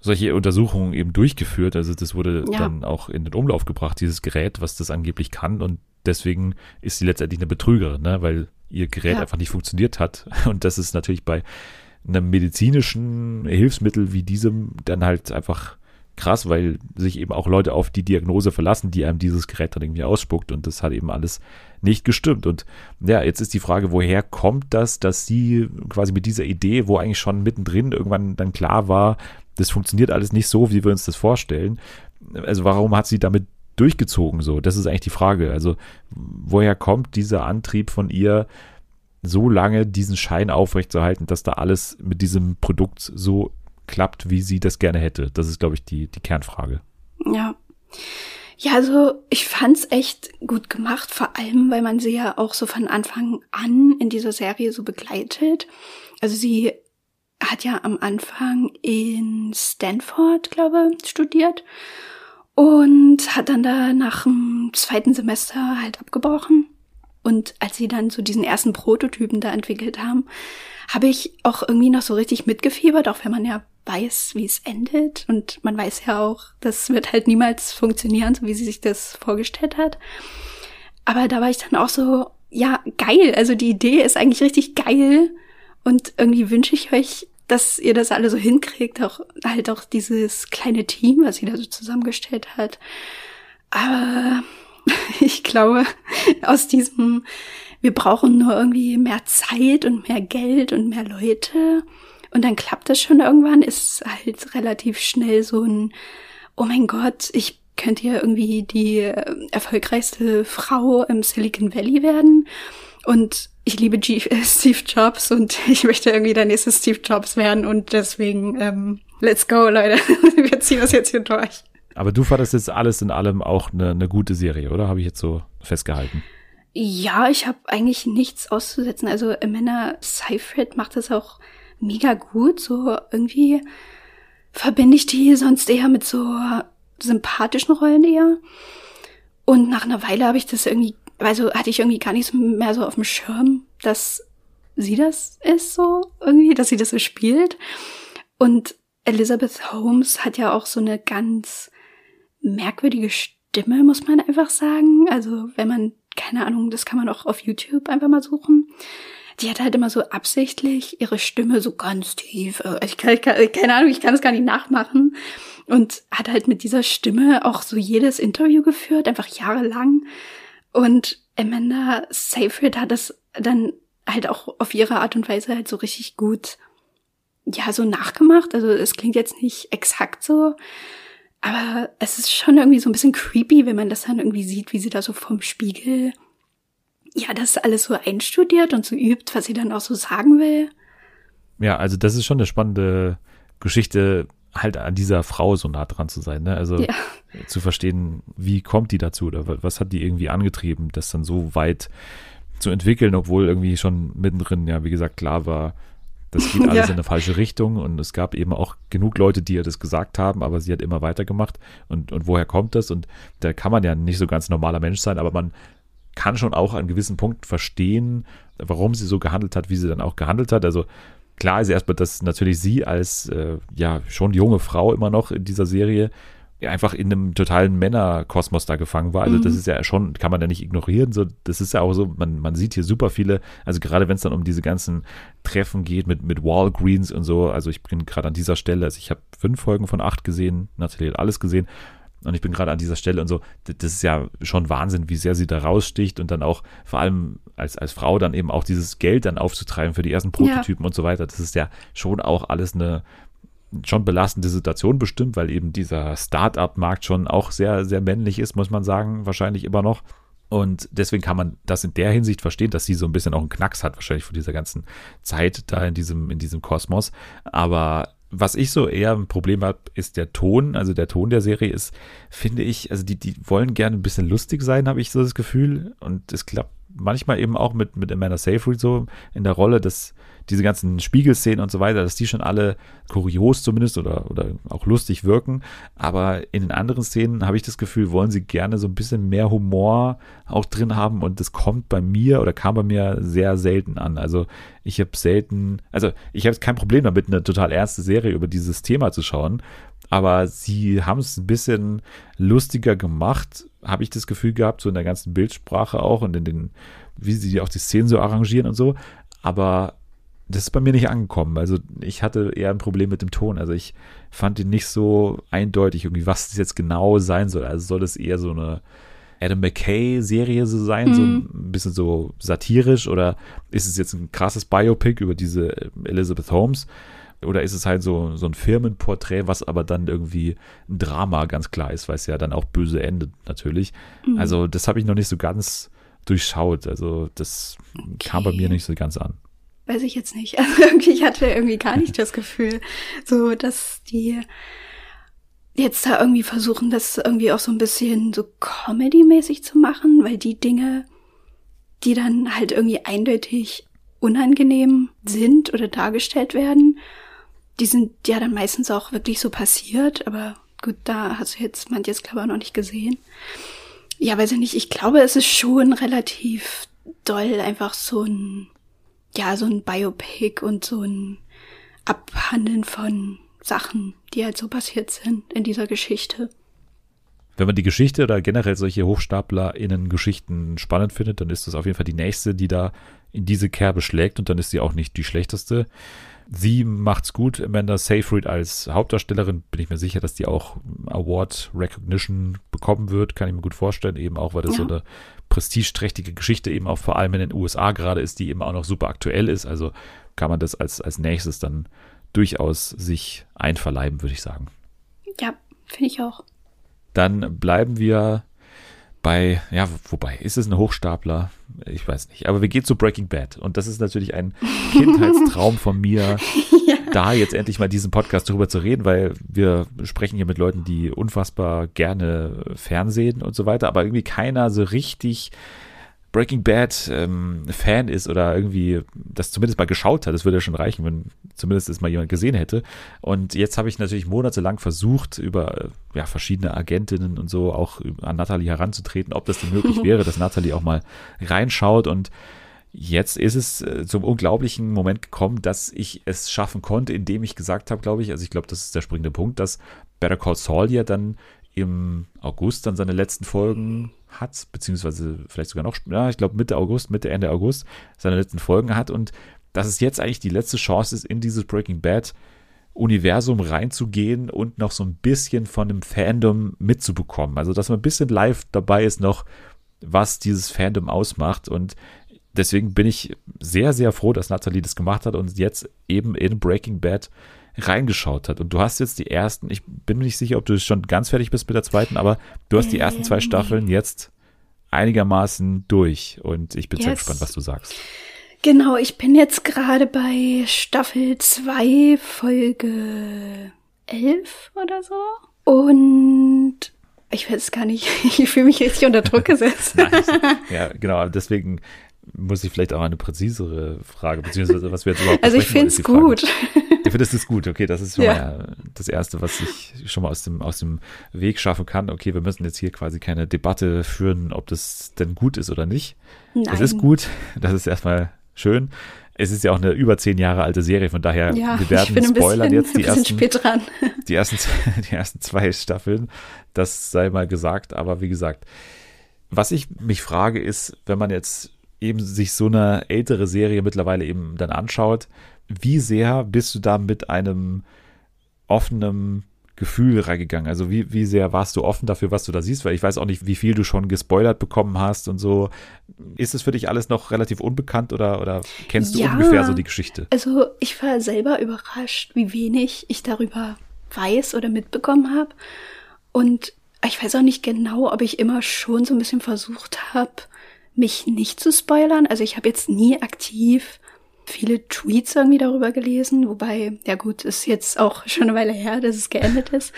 solche Untersuchungen eben durchgeführt. Also das wurde ja. dann auch in den Umlauf gebracht, dieses Gerät, was das angeblich kann. Und deswegen ist sie letztendlich eine Betrügerin, ne? weil ihr Gerät ja. einfach nicht funktioniert hat. Und das ist natürlich bei einem medizinischen Hilfsmittel wie diesem dann halt einfach krass, weil sich eben auch Leute auf die Diagnose verlassen, die einem dieses Gerät dann irgendwie ausspuckt und das hat eben alles nicht gestimmt. Und ja, jetzt ist die Frage, woher kommt das, dass sie quasi mit dieser Idee, wo eigentlich schon mittendrin irgendwann dann klar war, das funktioniert alles nicht so, wie wir uns das vorstellen. Also warum hat sie damit durchgezogen so? Das ist eigentlich die Frage. Also woher kommt dieser Antrieb von ihr, so lange diesen Schein aufrechtzuerhalten, dass da alles mit diesem Produkt so klappt, wie sie das gerne hätte? Das ist, glaube ich, die, die Kernfrage. Ja. Ja, also ich fand's echt gut gemacht, vor allem, weil man sie ja auch so von Anfang an in dieser Serie so begleitet. Also sie hat ja am Anfang in Stanford, glaube studiert und hat dann da nach dem zweiten Semester halt abgebrochen. Und als sie dann so diesen ersten Prototypen da entwickelt haben, habe ich auch irgendwie noch so richtig mitgefiebert, auch wenn man ja weiß, wie es endet. Und man weiß ja auch, das wird halt niemals funktionieren, so wie sie sich das vorgestellt hat. Aber da war ich dann auch so, ja, geil. Also die Idee ist eigentlich richtig geil. Und irgendwie wünsche ich euch dass ihr das alle so hinkriegt, auch halt auch dieses kleine Team, was sie da so zusammengestellt hat. Aber ich glaube, aus diesem, wir brauchen nur irgendwie mehr Zeit und mehr Geld und mehr Leute und dann klappt das schon irgendwann, ist halt relativ schnell so ein, oh mein Gott, ich könnte ja irgendwie die erfolgreichste Frau im Silicon Valley werden und ich liebe G Steve Jobs und ich möchte irgendwie der nächste Steve Jobs werden und deswegen, ähm, let's go, Leute. Wir ziehen das jetzt hier durch. Aber du fandest jetzt alles in allem auch eine, eine gute Serie, oder? Habe ich jetzt so festgehalten? Ja, ich habe eigentlich nichts auszusetzen. Also Amanda Seyfried macht das auch mega gut. So irgendwie verbinde ich die sonst eher mit so sympathischen Rollen eher. Und nach einer Weile habe ich das irgendwie also hatte ich irgendwie gar nichts mehr so auf dem Schirm, dass sie das ist so irgendwie, dass sie das so spielt. Und Elizabeth Holmes hat ja auch so eine ganz merkwürdige Stimme, muss man einfach sagen. Also wenn man, keine Ahnung, das kann man auch auf YouTube einfach mal suchen. Die hat halt immer so absichtlich ihre Stimme so ganz tief. Äh, ich kann, ich kann, keine Ahnung, ich kann das gar nicht nachmachen. Und hat halt mit dieser Stimme auch so jedes Interview geführt, einfach jahrelang. Und Amanda Seyfried hat das dann halt auch auf ihre Art und Weise halt so richtig gut, ja, so nachgemacht. Also es klingt jetzt nicht exakt so, Aber es ist schon irgendwie so ein bisschen creepy, wenn man das dann irgendwie sieht, wie sie da so vom Spiegel, ja, das alles so einstudiert und so übt, was sie dann auch so sagen will. Ja, also das ist schon eine spannende Geschichte, halt an dieser Frau so nah dran zu sein. Ne? Also ja. zu verstehen, wie kommt die dazu oder was hat die irgendwie angetrieben, das dann so weit zu entwickeln, obwohl irgendwie schon mittendrin, ja, wie gesagt, klar war, das geht alles ja. in eine falsche Richtung und es gab eben auch genug Leute, die ihr das gesagt haben, aber sie hat immer weitergemacht. Und, und woher kommt das? Und da kann man ja nicht so ganz normaler Mensch sein, aber man kann schon auch an gewissen Punkten verstehen, warum sie so gehandelt hat, wie sie dann auch gehandelt hat. Also klar ist erstmal, dass natürlich sie als äh, ja schon junge Frau immer noch in dieser Serie einfach in einem totalen Männerkosmos da gefangen war. Also mhm. das ist ja schon, kann man ja nicht ignorieren. So, das ist ja auch so, man, man sieht hier super viele, also gerade wenn es dann um diese ganzen Treffen geht mit, mit Walgreens und so, also ich bin gerade an dieser Stelle, also ich habe fünf Folgen von acht gesehen, Nathalie hat alles gesehen und ich bin gerade an dieser Stelle und so, das ist ja schon Wahnsinn, wie sehr sie da raussticht und dann auch vor allem als, als Frau dann eben auch dieses Geld dann aufzutreiben für die ersten Prototypen ja. und so weiter. Das ist ja schon auch alles eine, schon belastende Situation bestimmt, weil eben dieser Start-up-Markt schon auch sehr, sehr männlich ist, muss man sagen, wahrscheinlich immer noch. Und deswegen kann man das in der Hinsicht verstehen, dass sie so ein bisschen auch einen Knacks hat, wahrscheinlich von dieser ganzen Zeit da in diesem, in diesem Kosmos. Aber was ich so eher ein Problem habe, ist der Ton. Also der Ton der Serie ist, finde ich, also die, die wollen gerne ein bisschen lustig sein, habe ich so das Gefühl. Und es klappt manchmal eben auch mit, mit Amanda Seyfried so in der Rolle, dass diese ganzen Spiegelszenen und so weiter, dass die schon alle kurios zumindest oder, oder auch lustig wirken. Aber in den anderen Szenen habe ich das Gefühl, wollen sie gerne so ein bisschen mehr Humor auch drin haben und das kommt bei mir oder kam bei mir sehr selten an. Also ich habe selten, also ich habe kein Problem damit, eine total ernste Serie über dieses Thema zu schauen. Aber sie haben es ein bisschen lustiger gemacht, habe ich das Gefühl gehabt, so in der ganzen Bildsprache auch und in den, wie sie auch die Szenen so arrangieren und so. Aber das ist bei mir nicht angekommen. Also ich hatte eher ein Problem mit dem Ton. Also ich fand ihn nicht so eindeutig, irgendwie, was das jetzt genau sein soll. Also soll das eher so eine Adam McKay-Serie so sein, mhm. so ein bisschen so satirisch, oder ist es jetzt ein krasses Biopic über diese Elizabeth Holmes? Oder ist es halt so, so ein Firmenporträt, was aber dann irgendwie ein Drama ganz klar ist, weil es ja dann auch böse endet natürlich. Mhm. Also das habe ich noch nicht so ganz durchschaut. Also das okay. kam bei mir nicht so ganz an weiß ich jetzt nicht. Also irgendwie, ich hatte irgendwie gar nicht das Gefühl, so, dass die jetzt da irgendwie versuchen, das irgendwie auch so ein bisschen so Comedy-mäßig zu machen, weil die Dinge, die dann halt irgendwie eindeutig unangenehm sind oder dargestellt werden, die sind ja dann meistens auch wirklich so passiert, aber gut, da hast du jetzt manches, glaube ich, noch nicht gesehen. Ja, weiß ich nicht, ich glaube, es ist schon relativ doll einfach so ein ja, so ein Biopic und so ein Abhandeln von Sachen, die halt so passiert sind in dieser Geschichte. Wenn man die Geschichte oder generell solche HochstaplerInnen-Geschichten spannend findet, dann ist das auf jeden Fall die nächste, die da in diese Kerbe schlägt und dann ist sie auch nicht die schlechteste. Sie macht's gut. Amanda Seyfried als Hauptdarstellerin bin ich mir sicher, dass die auch Award Recognition bekommen wird. Kann ich mir gut vorstellen, eben auch, weil das ja. so eine prestigeträchtige Geschichte eben auch vor allem in den USA gerade ist, die eben auch noch super aktuell ist. Also kann man das als, als nächstes dann durchaus sich einverleiben, würde ich sagen. Ja, finde ich auch. Dann bleiben wir bei, ja, wobei, ist es ein Hochstapler? Ich weiß nicht. Aber wir gehen zu Breaking Bad. Und das ist natürlich ein Kindheitstraum von mir. Da jetzt endlich mal diesen Podcast darüber zu reden, weil wir sprechen hier mit Leuten, die unfassbar gerne Fernsehen und so weiter, aber irgendwie keiner so richtig Breaking Bad ähm, Fan ist oder irgendwie das zumindest mal geschaut hat, das würde ja schon reichen, wenn zumindest es mal jemand gesehen hätte. Und jetzt habe ich natürlich monatelang versucht, über ja, verschiedene Agentinnen und so auch an Natalie heranzutreten, ob das denn möglich wäre, dass Natalie auch mal reinschaut. Und jetzt ist es äh, zum unglaublichen Moment gekommen, dass ich es schaffen konnte, indem ich gesagt habe, glaube ich, also ich glaube, das ist der springende Punkt, dass Better Call Saul ja dann im August dann seine letzten Folgen hat, beziehungsweise vielleicht sogar noch, ja, ich glaube Mitte August, Mitte, Ende August seine letzten Folgen hat und dass es jetzt eigentlich die letzte Chance ist, in dieses Breaking Bad Universum reinzugehen und noch so ein bisschen von dem Fandom mitzubekommen. Also, dass man ein bisschen live dabei ist noch, was dieses Fandom ausmacht und deswegen bin ich sehr, sehr froh, dass Nathalie das gemacht hat und jetzt eben in Breaking Bad reingeschaut hat. Und du hast jetzt die ersten, ich bin mir nicht sicher, ob du schon ganz fertig bist mit der zweiten, aber du hast die ersten zwei Staffeln jetzt einigermaßen durch. Und ich bin yes. sehr gespannt, was du sagst. Genau, ich bin jetzt gerade bei Staffel 2, Folge 11 oder so. Und ich weiß gar nicht, ich fühle mich richtig unter Druck gesetzt. ja, genau, deswegen muss ich vielleicht auch eine präzisere Frage, beziehungsweise was wir jetzt überhaupt Also ich finde es gut. Du findest es gut, okay, das ist schon ja. mal das Erste, was ich schon mal aus dem, aus dem Weg schaffen kann. Okay, wir müssen jetzt hier quasi keine Debatte führen, ob das denn gut ist oder nicht. Nein. Es ist gut, das ist erstmal schön. Es ist ja auch eine über zehn Jahre alte Serie, von daher ja, wir werden spoilern bisschen, jetzt die ersten, die ersten, die ersten zwei Staffeln. Das sei mal gesagt, aber wie gesagt, was ich mich frage ist, wenn man jetzt eben sich so eine ältere Serie mittlerweile eben dann anschaut, wie sehr bist du da mit einem offenen Gefühl reingegangen? Also wie, wie sehr warst du offen dafür, was du da siehst? Weil ich weiß auch nicht, wie viel du schon gespoilert bekommen hast und so. Ist es für dich alles noch relativ unbekannt oder, oder kennst du ja, ungefähr so die Geschichte? Also ich war selber überrascht, wie wenig ich darüber weiß oder mitbekommen habe. Und ich weiß auch nicht genau, ob ich immer schon so ein bisschen versucht habe, mich nicht zu spoilern. Also ich habe jetzt nie aktiv viele Tweets irgendwie darüber gelesen, wobei, ja gut, ist jetzt auch schon eine Weile her, dass es geendet ist.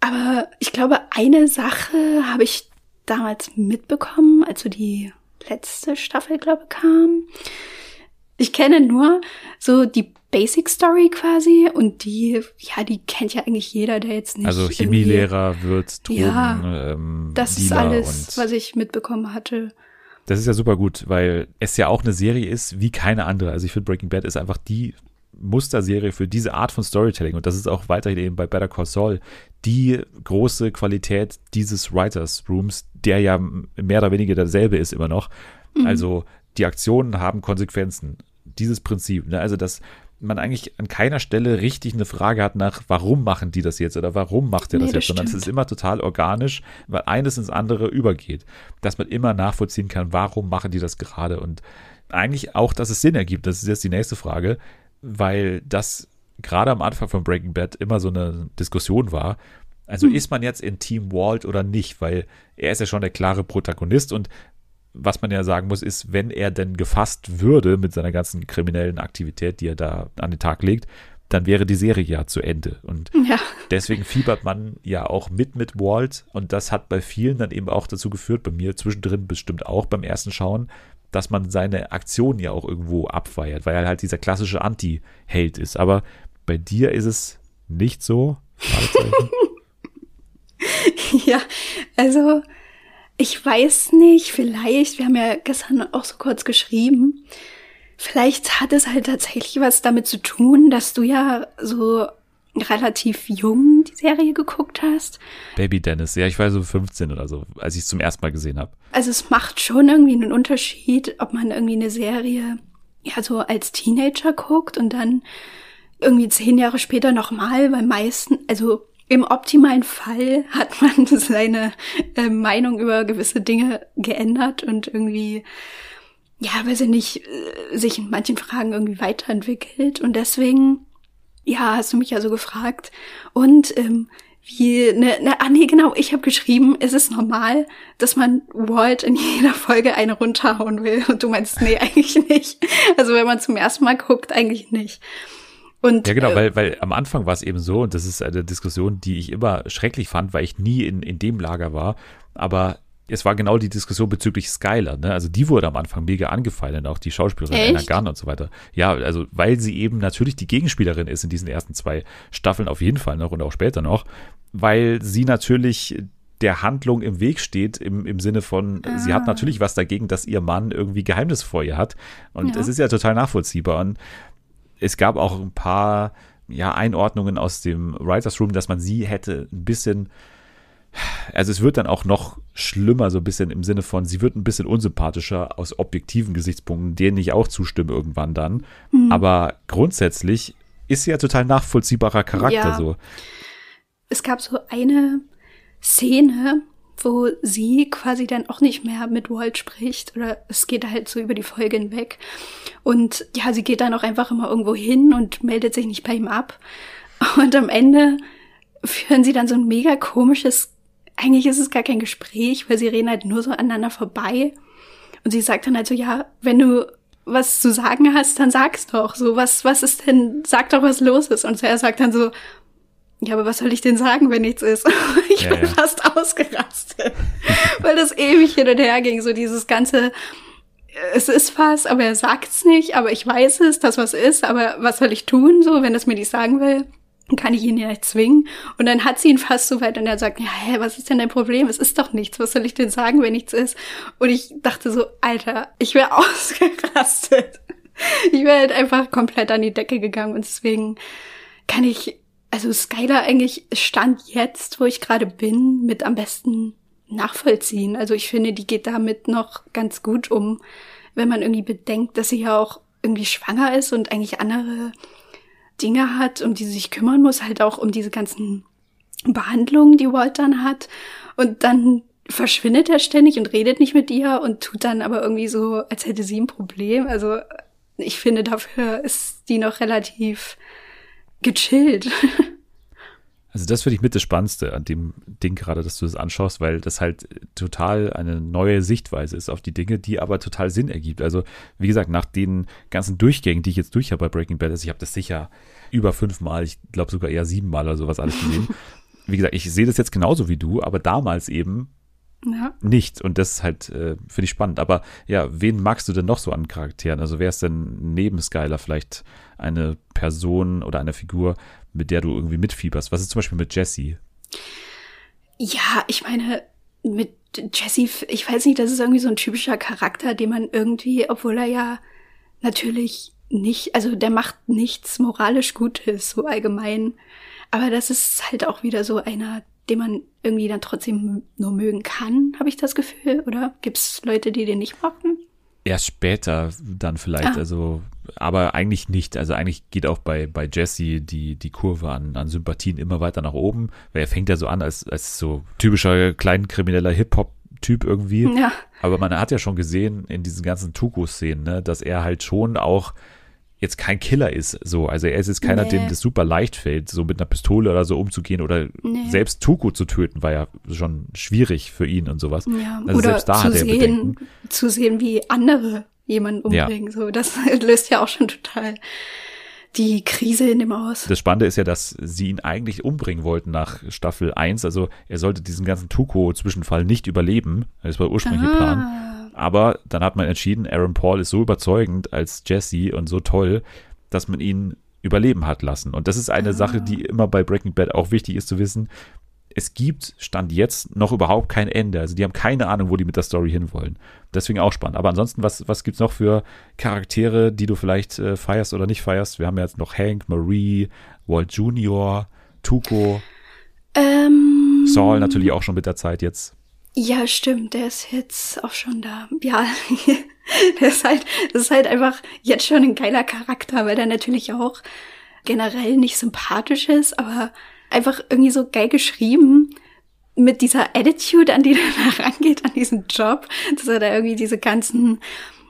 Aber ich glaube, eine Sache habe ich damals mitbekommen, als so die letzte Staffel, glaube kam. Ich kenne nur so die Basic Story quasi und die, ja, die kennt ja eigentlich jeder, der jetzt nicht. Also Chemielehrer wird Drogen, ja, ähm, das Dealer ist alles, was ich mitbekommen hatte. Das ist ja super gut, weil es ja auch eine Serie ist wie keine andere. Also ich finde Breaking Bad ist einfach die Musterserie für diese Art von Storytelling und das ist auch weiterhin eben bei Better Call Saul die große Qualität dieses Writers Rooms, der ja mehr oder weniger derselbe ist immer noch. Mhm. Also die Aktionen haben Konsequenzen. Dieses Prinzip, ne? also das man eigentlich an keiner Stelle richtig eine Frage hat nach, warum machen die das jetzt oder warum macht der nee, das jetzt, das sondern es ist immer total organisch, weil eines ins andere übergeht, dass man immer nachvollziehen kann, warum machen die das gerade und eigentlich auch, dass es Sinn ergibt. Das ist jetzt die nächste Frage, weil das gerade am Anfang von Breaking Bad immer so eine Diskussion war. Also hm. ist man jetzt in Team Walt oder nicht, weil er ist ja schon der klare Protagonist und was man ja sagen muss, ist, wenn er denn gefasst würde mit seiner ganzen kriminellen Aktivität, die er da an den Tag legt, dann wäre die Serie ja zu Ende. Und ja. deswegen fiebert man ja auch mit mit Walt. Und das hat bei vielen dann eben auch dazu geführt, bei mir zwischendrin bestimmt auch beim ersten Schauen, dass man seine Aktion ja auch irgendwo abfeiert, weil er halt dieser klassische Anti-Held ist. Aber bei dir ist es nicht so. ja, also ich weiß nicht, vielleicht, wir haben ja gestern auch so kurz geschrieben, vielleicht hat es halt tatsächlich was damit zu tun, dass du ja so relativ jung die Serie geguckt hast. Baby Dennis, ja, ich war so 15 oder so, als ich es zum ersten Mal gesehen habe. Also es macht schon irgendwie einen Unterschied, ob man irgendwie eine Serie ja so als Teenager guckt und dann irgendwie zehn Jahre später nochmal, weil meisten, also im optimalen Fall hat man seine äh, Meinung über gewisse Dinge geändert und irgendwie, ja, weiß ich nicht, äh, sich in manchen Fragen irgendwie weiterentwickelt. Und deswegen, ja, hast du mich ja so gefragt. Und ähm, wie, ne, ne, ah nee, genau, ich habe geschrieben, es ist normal, dass man Walt in jeder Folge eine runterhauen will. Und du meinst, nee, eigentlich nicht. Also wenn man zum ersten Mal guckt, eigentlich nicht. Und, ja, genau, äh, weil, weil am Anfang war es eben so, und das ist eine Diskussion, die ich immer schrecklich fand, weil ich nie in, in dem Lager war, aber es war genau die Diskussion bezüglich Skyler, ne? Also die wurde am Anfang mega angefallen, auch die Schauspielerin Echt? Anna Gunn und so weiter. Ja, also weil sie eben natürlich die Gegenspielerin ist in diesen ersten zwei Staffeln auf jeden Fall noch und auch später noch, weil sie natürlich der Handlung im Weg steht, im, im Sinne von, ah. sie hat ah. natürlich was dagegen, dass ihr Mann irgendwie Geheimnis vor ihr hat. Und ja. es ist ja total nachvollziehbar. Und es gab auch ein paar ja, Einordnungen aus dem Writers Room, dass man sie hätte ein bisschen, also es wird dann auch noch schlimmer, so ein bisschen im Sinne von, sie wird ein bisschen unsympathischer aus objektiven Gesichtspunkten, denen ich auch zustimme irgendwann dann. Mhm. Aber grundsätzlich ist sie ja total nachvollziehbarer Charakter ja. so. Es gab so eine Szene, wo sie quasi dann auch nicht mehr mit Walt spricht oder es geht halt so über die Folge hinweg. Und ja, sie geht dann auch einfach immer irgendwo hin und meldet sich nicht bei ihm ab. Und am Ende führen sie dann so ein mega komisches, eigentlich ist es gar kein Gespräch, weil sie reden halt nur so aneinander vorbei. Und sie sagt dann halt so, ja, wenn du was zu sagen hast, dann sag's doch. So, was, was ist denn, sag doch, was los ist. Und er sagt dann so, ja, aber was soll ich denn sagen, wenn nichts ist? ich ja, bin ja. fast ausgerastet, weil das ewig hin und her ging, so dieses ganze, es ist was, aber er sagt's nicht, aber ich weiß es, dass was ist, aber was soll ich tun, so, wenn es mir nicht sagen will? kann ich ihn ja nicht zwingen. Und dann hat sie ihn fast so weit und er sagt, ja, hä, was ist denn dein Problem? Es ist doch nichts. Was soll ich denn sagen, wenn nichts ist? Und ich dachte so, Alter, ich wäre ausgerastet. Ich wäre halt einfach komplett an die Decke gegangen und deswegen kann ich also Skylar eigentlich stand jetzt, wo ich gerade bin, mit am besten nachvollziehen. Also ich finde, die geht damit noch ganz gut um, wenn man irgendwie bedenkt, dass sie ja auch irgendwie schwanger ist und eigentlich andere Dinge hat, um die sie sich kümmern muss, halt auch um diese ganzen Behandlungen, die Walt dann hat. Und dann verschwindet er ständig und redet nicht mit ihr und tut dann aber irgendwie so, als hätte sie ein Problem. Also ich finde, dafür ist die noch relativ gechillt. Also das finde ich mit das Spannendste an dem Ding gerade, dass du das anschaust, weil das halt total eine neue Sichtweise ist auf die Dinge, die aber total Sinn ergibt. Also wie gesagt, nach den ganzen Durchgängen, die ich jetzt durch habe bei Breaking Bad, also ich habe das sicher über fünfmal, ich glaube sogar eher siebenmal oder sowas alles gesehen. wie gesagt, ich sehe das jetzt genauso wie du, aber damals eben ja. nicht. Und das ist halt, äh, finde ich spannend. Aber ja, wen magst du denn noch so an Charakteren? Also wer ist denn neben Skyler vielleicht eine Person oder eine Figur, mit der du irgendwie mitfieberst? Was ist zum Beispiel mit Jesse? Ja, ich meine, mit Jesse, ich weiß nicht, das ist irgendwie so ein typischer Charakter, den man irgendwie, obwohl er ja natürlich nicht, also der macht nichts moralisch Gutes, so allgemein. Aber das ist halt auch wieder so einer, den man irgendwie dann trotzdem nur mögen kann, habe ich das Gefühl, oder? Gibt es Leute, die den nicht mochten? Erst später dann vielleicht, ah. also, aber eigentlich nicht. Also eigentlich geht auch bei, bei Jesse die, die Kurve an, an Sympathien immer weiter nach oben, weil er fängt ja so an als, als so typischer kleinkrimineller Hip-Hop-Typ irgendwie. Ja. Aber man hat ja schon gesehen in diesen ganzen Tuko-Szenen, ne, dass er halt schon auch jetzt kein Killer ist. So, also er ist jetzt keiner, nee. dem das super leicht fällt, so mit einer Pistole oder so umzugehen oder nee. selbst Tuko zu töten, war ja schon schwierig für ihn und sowas. Ja. Also oder selbst da zu hat er sehen, Bedenken. zu sehen, wie andere jemanden umbringen. Ja. So, das löst ja auch schon total die Krise in dem aus. Das Spannende ist ja, dass sie ihn eigentlich umbringen wollten nach Staffel 1. Also er sollte diesen ganzen Tuko-Zwischenfall nicht überleben. Das war der ursprüngliche ah. Plan. Aber dann hat man entschieden, Aaron Paul ist so überzeugend als Jesse und so toll, dass man ihn überleben hat lassen. Und das ist eine ah. Sache, die immer bei Breaking Bad auch wichtig ist zu wissen. Es gibt, stand jetzt, noch überhaupt kein Ende. Also die haben keine Ahnung, wo die mit der Story hinwollen. Deswegen auch spannend. Aber ansonsten, was, was es noch für Charaktere, die du vielleicht äh, feierst oder nicht feierst? Wir haben ja jetzt noch Hank, Marie, Walt Jr., Tuco. Ähm, Saul natürlich auch schon mit der Zeit jetzt. Ja, stimmt, der ist jetzt auch schon da. Ja, der ist halt, das ist halt einfach jetzt schon ein geiler Charakter, weil der natürlich auch generell nicht sympathisch ist, aber einfach irgendwie so geil geschrieben mit dieser Attitude, an die er da rangeht, an diesen Job, dass er da irgendwie diese ganzen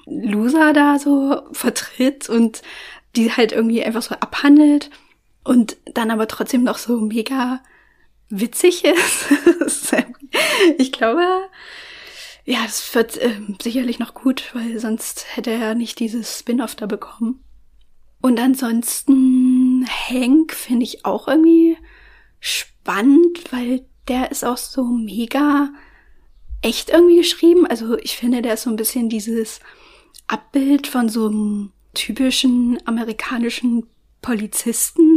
Loser da so vertritt und die halt irgendwie einfach so abhandelt und dann aber trotzdem noch so mega witzig ist. ich glaube, ja, das wird äh, sicherlich noch gut, weil sonst hätte er nicht dieses Spin-off da bekommen. Und ansonsten Hank finde ich auch irgendwie spannend, weil der ist auch so mega echt irgendwie geschrieben. Also ich finde, der ist so ein bisschen dieses Abbild von so einem typischen amerikanischen Polizisten,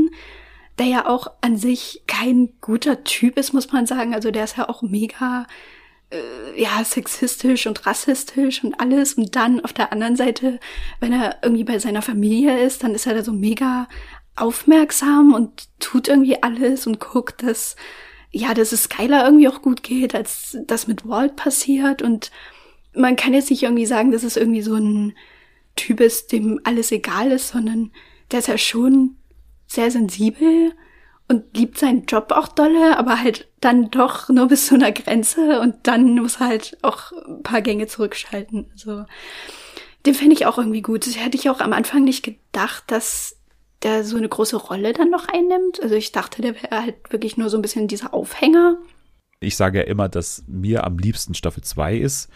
der ja auch an sich kein guter Typ ist, muss man sagen. Also der ist ja auch mega, äh, ja, sexistisch und rassistisch und alles. Und dann auf der anderen Seite, wenn er irgendwie bei seiner Familie ist, dann ist er da so mega aufmerksam und tut irgendwie alles und guckt, dass, ja, dass es Skylar irgendwie auch gut geht, als das mit Walt passiert. Und man kann jetzt nicht irgendwie sagen, dass es irgendwie so ein Typ ist, dem alles egal ist, sondern der ist ja schon sehr sensibel und liebt seinen Job auch dolle, aber halt dann doch nur bis zu einer Grenze und dann muss halt auch ein paar Gänge zurückschalten. Also den finde ich auch irgendwie gut. Das hätte ich auch am Anfang nicht gedacht, dass der so eine große Rolle dann noch einnimmt. Also ich dachte, der wäre halt wirklich nur so ein bisschen dieser Aufhänger. Ich sage ja immer, dass mir am liebsten Staffel 2 ist.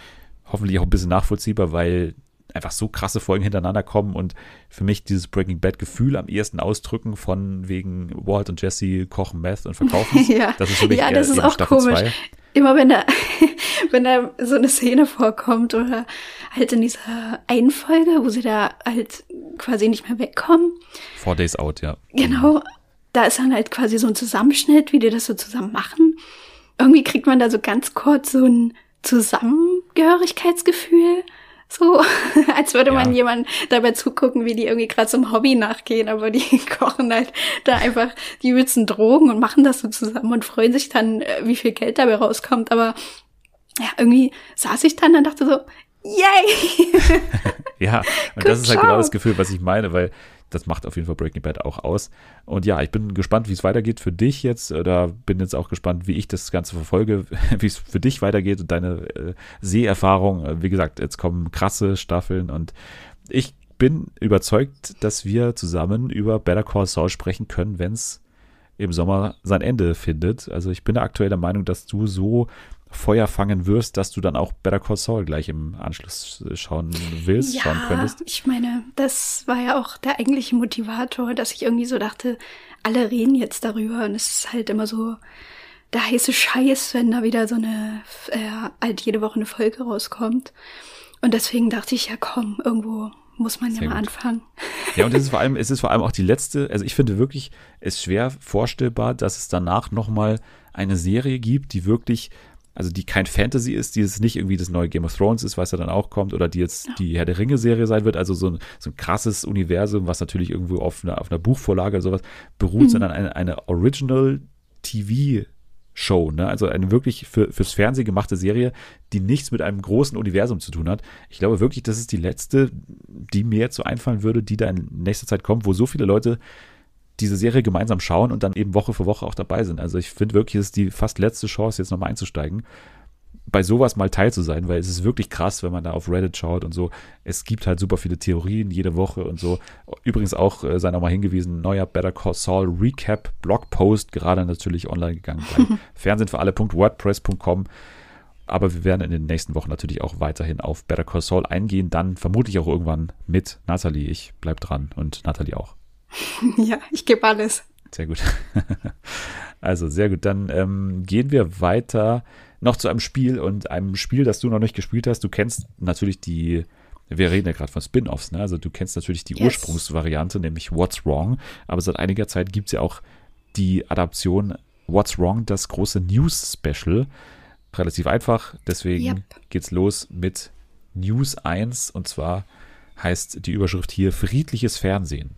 Hoffentlich auch ein bisschen nachvollziehbar, weil einfach so krasse Folgen hintereinander kommen und für mich dieses Breaking Bad Gefühl am ehesten ausdrücken von wegen Walt und Jesse kochen Meth und verkaufen. ja, das ist für mich ja, das ist auch Staffel komisch. zwei. Immer wenn da, wenn da so eine Szene vorkommt oder halt in dieser einen Folge, wo sie da halt quasi nicht mehr wegkommen. Four Days Out, ja. Genau. Da ist dann halt quasi so ein Zusammenschnitt, wie die das so zusammen machen. Irgendwie kriegt man da so ganz kurz so ein Zusammengehörigkeitsgefühl. So, als würde man Ja. jemand dabei zugucken, wie die irgendwie gerade zum Hobby nachgehen, aber die kochen halt da einfach die übelsten Drogen und machen das so zusammen und freuen sich dann, äh, wie viel Geld dabei rauskommt. Aber ja, irgendwie saß ich dann und dachte so, yay! Ja, und Good das ist halt genau job. das Gefühl, was ich meine, weil das macht auf jeden Fall Breaking Bad auch aus. Und ja, ich bin gespannt, wie es weitergeht für dich jetzt. Oder bin jetzt auch gespannt, wie ich das Ganze verfolge, wie es für dich weitergeht und deine äh, Seherfahrung. Äh, Wie gesagt, jetzt kommen krasse Staffeln und ich bin überzeugt, dass wir zusammen über Better Call Saul sprechen können, wenn es im Sommer sein Ende findet. Also ich bin aktuell der Meinung, dass du so Feuer fangen wirst, dass du dann auch Better Call Saul gleich im Anschluss äh, schauen willst, schauen könntest. ich meine, das war ja auch der eigentliche Motivator, dass ich irgendwie so dachte, alle reden jetzt darüber und es ist halt immer so der heiße Scheiß, wenn da wieder so eine, äh, halt jede Woche eine Folge rauskommt. Und deswegen dachte ich, ja komm, irgendwo muss man ja Sehr mal gut. anfangen. Ja, und es ist vor allem, es ist vor allem auch die letzte, also ich finde wirklich, es ist schwer vorstellbar, dass es danach nochmal eine Serie gibt, die wirklich, also die kein Fantasy ist, die jetzt nicht irgendwie das neue Game of Thrones ist, was ja dann auch kommt, oder die jetzt die Herr der Ringe-Serie sein wird, also so ein, so ein krasses Universum, was natürlich irgendwo auf einer, auf einer Buchvorlage oder sowas beruht, sondern eine, eine Original TV Show, ne? Also eine wirklich für, fürs Fernsehen gemachte Serie, die nichts mit einem großen Universum zu tun hat. Ich glaube wirklich, das ist die letzte, die mir jetzt so einfallen würde, die da in nächster Zeit kommt, wo so viele Leute diese Serie gemeinsam schauen und dann eben Woche für Woche auch dabei sind. Also ich finde wirklich, es ist die fast letzte Chance, jetzt nochmal einzusteigen, bei sowas mal teil zu sein, weil es ist wirklich krass, wenn man da auf Reddit schaut und so. Es gibt halt super viele Theorien jede Woche und so. Übrigens auch, äh, sei nochmal hingewiesen, neuer Better Call Saul Recap Blogpost, gerade natürlich online gegangen bei fernsehenfürale.wordpress.com. Aber wir werden in den nächsten Wochen natürlich auch weiterhin auf Better Call Saul eingehen. Dann vermutlich auch irgendwann mit Nathalie. Ich bleib dran und Nathalie auch. ja, ich gebe alles. Sehr gut. Also sehr gut. Dann ähm, gehen wir weiter noch zu einem Spiel und einem Spiel, das du noch nicht gespielt hast. Du kennst natürlich die, wir reden ja gerade von Spin-offs, ne? Also du kennst natürlich die Yes. Ursprungsvariante, nämlich What's Wrong. Aber seit einiger Zeit gibt es ja auch die Adaption What's Wrong, das große News-Special. Relativ einfach, deswegen Yep. geht's los mit News 1 und zwar heißt die Überschrift hier Friedliches Fernsehen.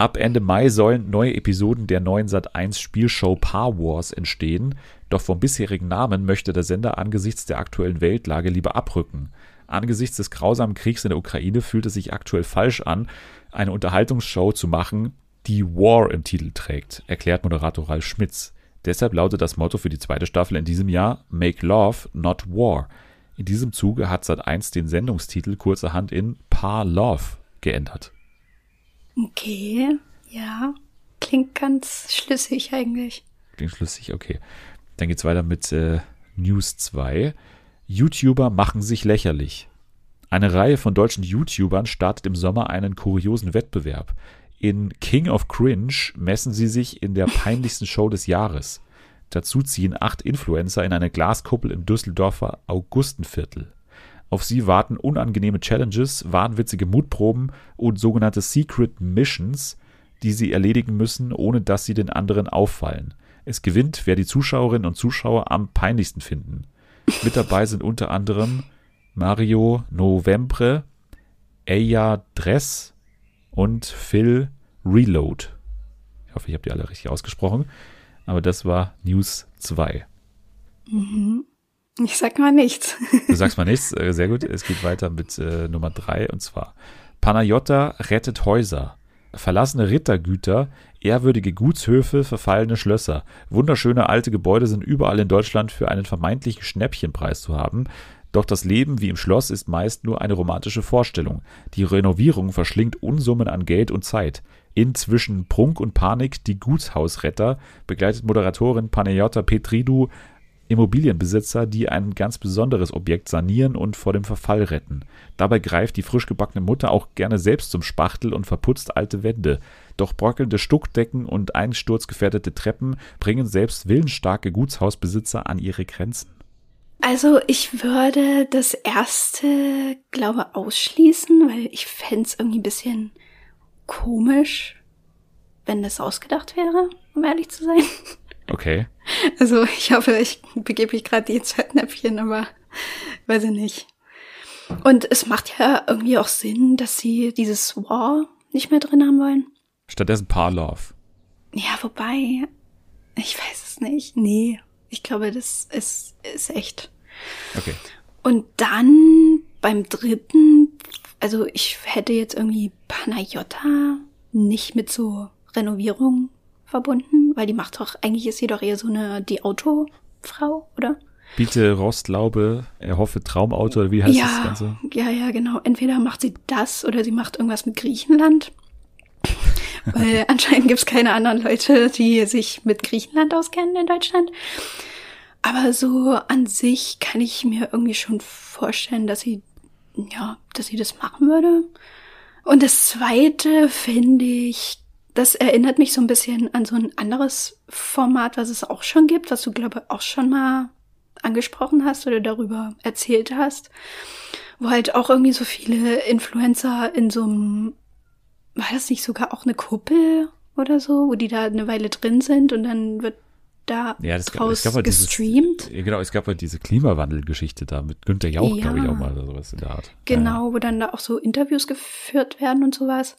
Ab Ende Mai sollen neue Episoden der neuen Sat1 Spielshow Paar Wars entstehen, doch vom bisherigen Namen möchte der Sender angesichts der aktuellen Weltlage lieber abrücken. Angesichts des grausamen Kriegs in der Ukraine fühlt es sich aktuell falsch an, eine Unterhaltungsshow zu machen, die War im Titel trägt, erklärt Moderator Ralf Schmitz. Deshalb lautet das Motto für die zweite Staffel in diesem Jahr Make Love, not War. In diesem Zuge hat Sat1 den Sendungstitel kurzerhand in Paar Love geändert. Okay, ja. Klingt ganz schlüssig eigentlich. Klingt schlüssig, okay. Dann geht's weiter mit äh, News 2. YouTuber machen sich lächerlich. Eine Reihe von deutschen YouTubern startet im Sommer einen kuriosen Wettbewerb. In King of Cringe messen sie sich in der peinlichsten Show des Jahres. Dazu ziehen acht Influencer in eine Glaskuppel im Düsseldorfer Augustenviertel. Auf sie warten unangenehme Challenges, wahnwitzige Mutproben und sogenannte Secret Missions, die sie erledigen müssen, ohne dass sie den anderen auffallen. Es gewinnt, wer die Zuschauerinnen und Zuschauer am peinlichsten finden. Mit dabei sind unter anderem Mario Novembre, Eya Dress und Phil Reload. Ich hoffe, ich habe die alle richtig ausgesprochen. Aber das war News 2. Ich sag mal nichts. Du sagst mal nichts, äh, sehr gut. Es geht weiter mit äh, Nummer drei und zwar Panayota rettet Häuser. Verlassene Rittergüter, ehrwürdige Gutshöfe, verfallene Schlösser. Wunderschöne alte Gebäude sind überall in Deutschland für einen vermeintlichen Schnäppchenpreis zu haben. Doch das Leben wie im Schloss ist meist nur eine romantische Vorstellung. Die Renovierung verschlingt Unsummen an Geld und Zeit. Inzwischen Prunk und Panik die Gutshausretter begleitet Moderatorin Panayota Petridou Immobilienbesitzer, die ein ganz besonderes Objekt sanieren und vor dem Verfall retten. Dabei greift die frisch gebackene Mutter auch gerne selbst zum Spachtel und verputzt alte Wände. Doch bröckelnde Stuckdecken und einsturzgefährdete Treppen bringen selbst willensstarke Gutshausbesitzer an ihre Grenzen. Also ich würde das erste, glaube ausschließen, weil ich fände es irgendwie ein bisschen komisch, wenn das ausgedacht wäre, um ehrlich zu sein. Okay. Also ich hoffe, ich begebe mich gerade die Fettnäpfchen, aber weiß ich nicht. Und es macht ja irgendwie auch Sinn, dass sie dieses War nicht mehr drin haben wollen. Stattdessen Parlov. Ja, wobei, ich weiß es nicht. Nee, ich glaube, das ist, ist echt. Okay. Und dann beim dritten, also ich hätte jetzt irgendwie Panayota nicht mit so Renovierung verbunden, weil die macht doch, eigentlich ist sie doch eher so eine, die Autofrau, oder? Biete Rostlaube, erhoffe Traumauto, oder wie heißt ja, das Ganze? Ja, ja, genau. Entweder macht sie das oder sie macht irgendwas mit Griechenland. weil anscheinend gibt's keine anderen Leute, die sich mit Griechenland auskennen in Deutschland. Aber so an sich kann ich mir irgendwie schon vorstellen, dass sie, ja, dass sie das machen würde. Und das zweite finde ich, das erinnert mich so ein bisschen an so ein anderes Format, was es auch schon gibt, was du, glaube ich, auch schon mal angesprochen hast oder darüber erzählt hast, wo halt auch irgendwie so viele Influencer in so einem, war das nicht sogar auch eine Kuppel oder so, wo die da eine Weile drin sind und dann wird da Ja, das gab, draus es gab halt dieses, gestreamt. ja, genau, es gab halt diese Klimawandelgeschichte da mit Günther Jauch, Ja. glaube ich, auch mal oder sowas in der Art. Genau, wo dann da auch so Interviews geführt werden und sowas.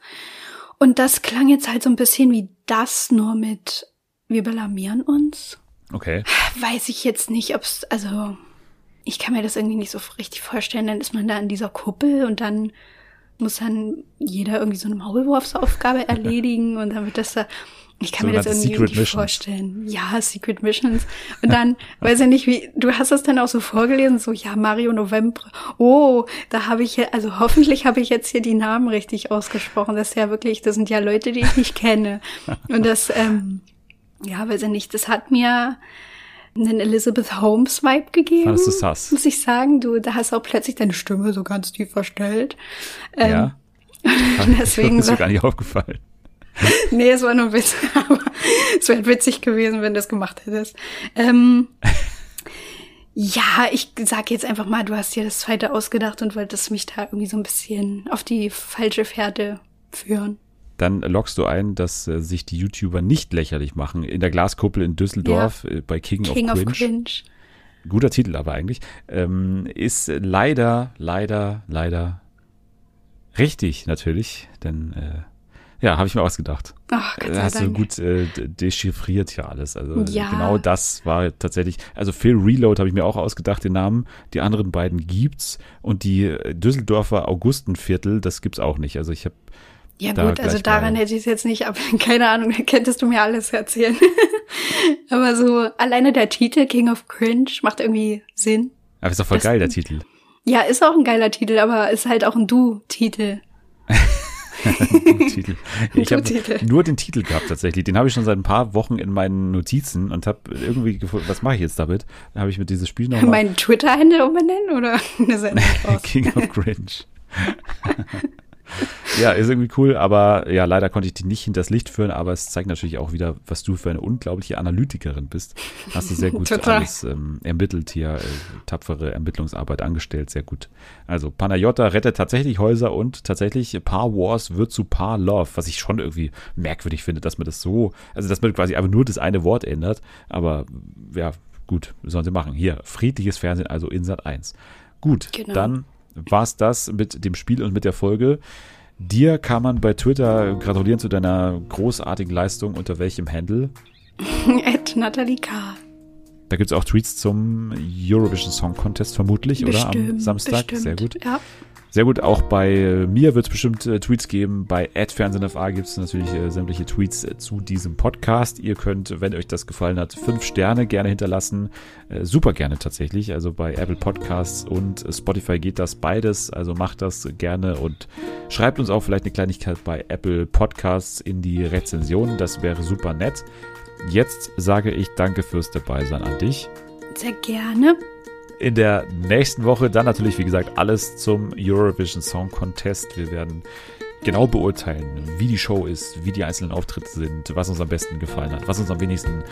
Und das klang jetzt halt so ein bisschen wie das, nur mit wir blamieren uns. Okay. Weiß ich jetzt nicht, ob's, also ich kann mir das irgendwie nicht so richtig vorstellen. Dann ist man da in dieser Kuppel und dann muss dann jeder irgendwie so eine Maulwurfsaufgabe erledigen und dann wird das da. Ich kann mir das irgendwie Secret nicht Missions. vorstellen. Ja, Secret Missions. Und dann, weiß ich nicht, wie, du hast das dann auch so vorgelesen, so, ja, Mario November. Oh, da habe ich ja, also hoffentlich habe ich jetzt hier die Namen richtig ausgesprochen. Das ist ja wirklich, das sind ja Leute, die ich nicht kenne. Und das, ähm, ja, weiß ich nicht, das hat mir einen Elizabeth Holmes Vibe gegeben. Fandest du sass? Muss ich sagen, du, da hast auch plötzlich deine Stimme so ganz tief verstellt. Ähm, ja. deswegen ist mir gar nicht aufgefallen. Nee, es war nur ein Witz, aber es wäre witzig gewesen, wenn du das gemacht hättest. Ähm, ja, ich sag jetzt einfach mal, du hast dir das zweite ausgedacht und wolltest mich da irgendwie so ein bisschen auf die falsche Fährte führen. Dann lockst du ein, dass äh, sich die YouTuber nicht lächerlich machen. In der Glaskuppel in Düsseldorf äh, bei King, King of of Cringe. Cringe. Guter Titel aber eigentlich. Ähm, ist leider, leider, leider richtig natürlich. Denn äh, ja, habe ich mir ausgedacht. Ach, Gott sei hast du Dank. gut äh, dechiffriert hier alles. Also Ja. genau das war tatsächlich. Also Phil Reload habe ich mir auch ausgedacht, den Namen. Die anderen beiden gibt's und die äh, Düsseldorfer Augustenviertel, das gibt's auch nicht. Also ich habe Ja da gut, also daran hätte ich es jetzt nicht, aber keine Ahnung, da könntest du mir alles erzählen. aber so alleine der Titel King of Cringe macht irgendwie Sinn. aber ist doch voll Das- geil der Titel. Ja, ist auch ein geiler Titel, aber ist halt auch ein Du-Titel. Titel. Ich habe nur den Titel gehabt tatsächlich. Den habe ich schon seit ein paar Wochen in meinen Notizen und habe irgendwie gefunden, was mache ich jetzt damit? Dann habe ich mir dieses Spiel nochmal Mein Twitter-Handle umbenennen oder eine Sendung draus? King of Cringe. Ja, ist irgendwie cool, aber ja, leider konnte ich die nicht hinters Licht führen, aber es zeigt natürlich auch wieder, was du für eine unglaubliche Analytikerin bist. Hast du sehr gut alles ähm, ermittelt hier, äh, tapfere Ermittlungsarbeit angestellt, sehr gut. Also Panayota rettet tatsächlich Häuser und tatsächlich Paar Wars wird zu Paar Love, was ich schon irgendwie merkwürdig finde, dass man das so, also dass man quasi einfach nur das eine Wort ändert, aber ja, gut, sollen sie machen. Hier, friedliches Fernsehen, also in Sat 1. Gut, Genau. dann war's das mit dem Spiel und mit der Folge. Dir kann man bei Twitter gratulieren zu deiner großartigen Leistung. Unter welchem Handle? Ed Natalie K. Da gibt's auch Tweets zum Eurovision Song Contest vermutlich, oder? Am Bestimmt, Samstag. bestimmt. Sehr gut. Ja. Sehr gut, auch bei mir wird es bestimmt äh, Tweets geben. Bei AdFernsehenFA gibt es natürlich äh, sämtliche Tweets äh, zu diesem Podcast. Ihr könnt, wenn euch das gefallen hat, fünf Sterne gerne hinterlassen. Äh, super gerne tatsächlich. Also bei Apple Podcasts und Spotify geht das beides. Also macht das gerne und schreibt uns auch vielleicht eine Kleinigkeit bei Apple Podcasts in die Rezension. Das wäre super nett. Jetzt sage ich danke fürs Dabeisein an dich. Sehr gerne in der nächsten Woche dann natürlich, wie gesagt, alles zum Eurovision Song Contest. Wir werden genau beurteilen, wie die Show ist, wie die einzelnen Auftritte sind, was uns am besten gefallen hat, was uns am wenigsten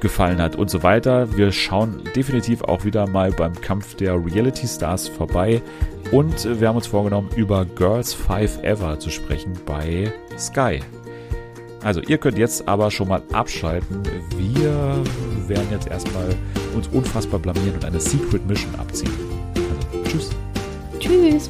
gefallen hat und so weiter. Wir schauen definitiv auch wieder mal beim Kampf der Reality Stars vorbei und wir haben uns vorgenommen, über Girls Five Ever zu sprechen bei Sky. Also ihr könnt jetzt aber schon mal abschalten. Wir werden jetzt erstmal uns unfassbar blamieren und eine Secret Mission abziehen. Also, tschüss. Tschüss.